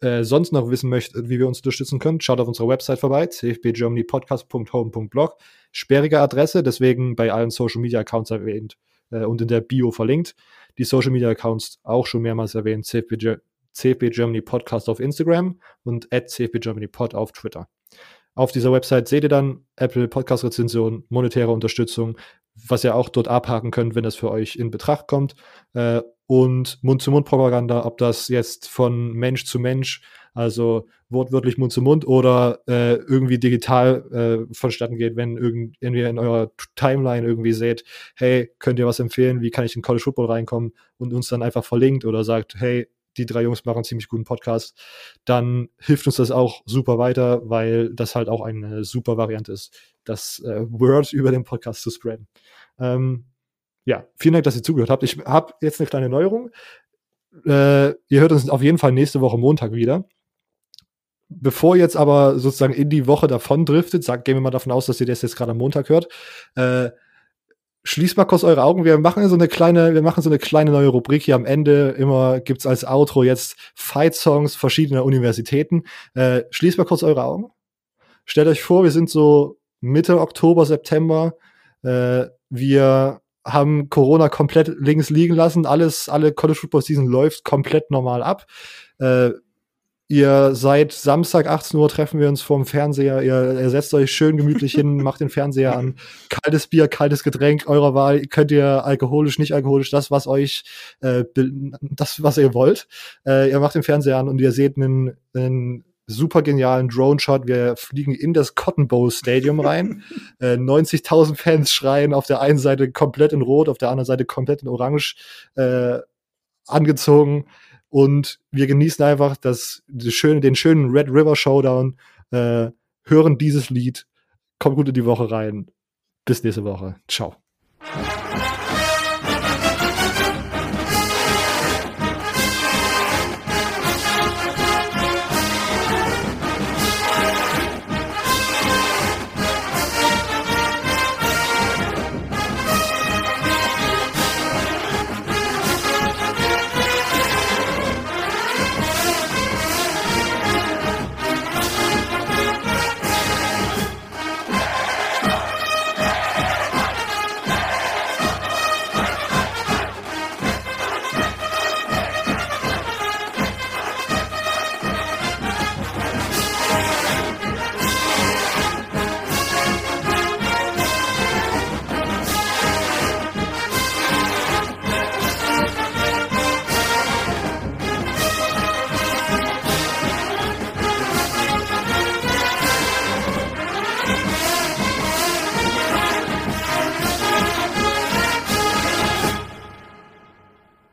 äh, sonst noch wissen möchtet, wie wir uns unterstützen können, schaut auf unserer Website vorbei, cfbgermanypodcast.home.blog. Sperrige Adresse, deswegen bei allen Social Media Accounts erwähnt äh, und in der Bio verlinkt. Die Social Media Accounts auch schon mehrmals erwähnt, CFB, CFB Germany Podcast auf Instagram und at CFB Germany Pod auf Twitter. Auf dieser Website seht ihr dann Apple Podcast Rezension, monetäre Unterstützung, was ihr auch dort abhaken könnt, wenn das für euch in Betracht kommt. Äh, und Mund-zu-Mund-Propaganda, ob das jetzt von Mensch zu Mensch, also wortwörtlich Mund zu Mund oder äh, irgendwie digital äh, vonstatten geht, wenn ihr in eurer Timeline irgendwie seht, hey, könnt ihr was empfehlen, wie kann ich in College Football reinkommen und uns dann einfach verlinkt oder sagt, hey, die drei Jungs machen einen ziemlich guten Podcast, dann hilft uns das auch super weiter, weil das halt auch eine super Variante ist, das äh, Word über den Podcast zu spreaden. Ähm, ja, vielen Dank, dass ihr zugehört habt. Ich habe jetzt eine kleine Neuerung. Äh, ihr hört uns auf jeden Fall nächste Woche Montag wieder. Bevor jetzt aber sozusagen in die Woche davon driftet, sagt, gehen wir mal davon aus, dass ihr das jetzt gerade am Montag hört. Äh, schließt mal kurz eure Augen. Wir machen so eine kleine, wir machen so eine kleine neue Rubrik hier am Ende. Immer gibt's als Outro jetzt Fight-Songs verschiedener Universitäten. Äh, schließt mal kurz eure Augen. Stellt euch vor, wir sind so Mitte Oktober, September. Äh, wir haben Corona komplett links liegen lassen. Alles, alle College Football Season läuft komplett normal ab. Äh, ihr seid Samstag 18 Uhr treffen wir uns vorm Fernseher. Ihr, ihr setzt euch schön gemütlich hin, macht den Fernseher an. Kaltes Bier, kaltes Getränk eurer Wahl. Könnt ihr alkoholisch, nicht alkoholisch, das, was euch, äh, das, was ihr wollt. Äh, ihr macht den Fernseher an und ihr seht einen, einen super genialen Drone-Shot. Wir fliegen in das Cotton Bowl Stadium rein. äh, 90.000 Fans schreien auf der einen Seite komplett in Rot, auf der anderen Seite komplett in Orange äh, angezogen. Und wir genießen einfach das, das schöne, den schönen Red River Showdown, äh, hören dieses Lied. Kommt gut in die Woche rein. Bis nächste Woche. Ciao.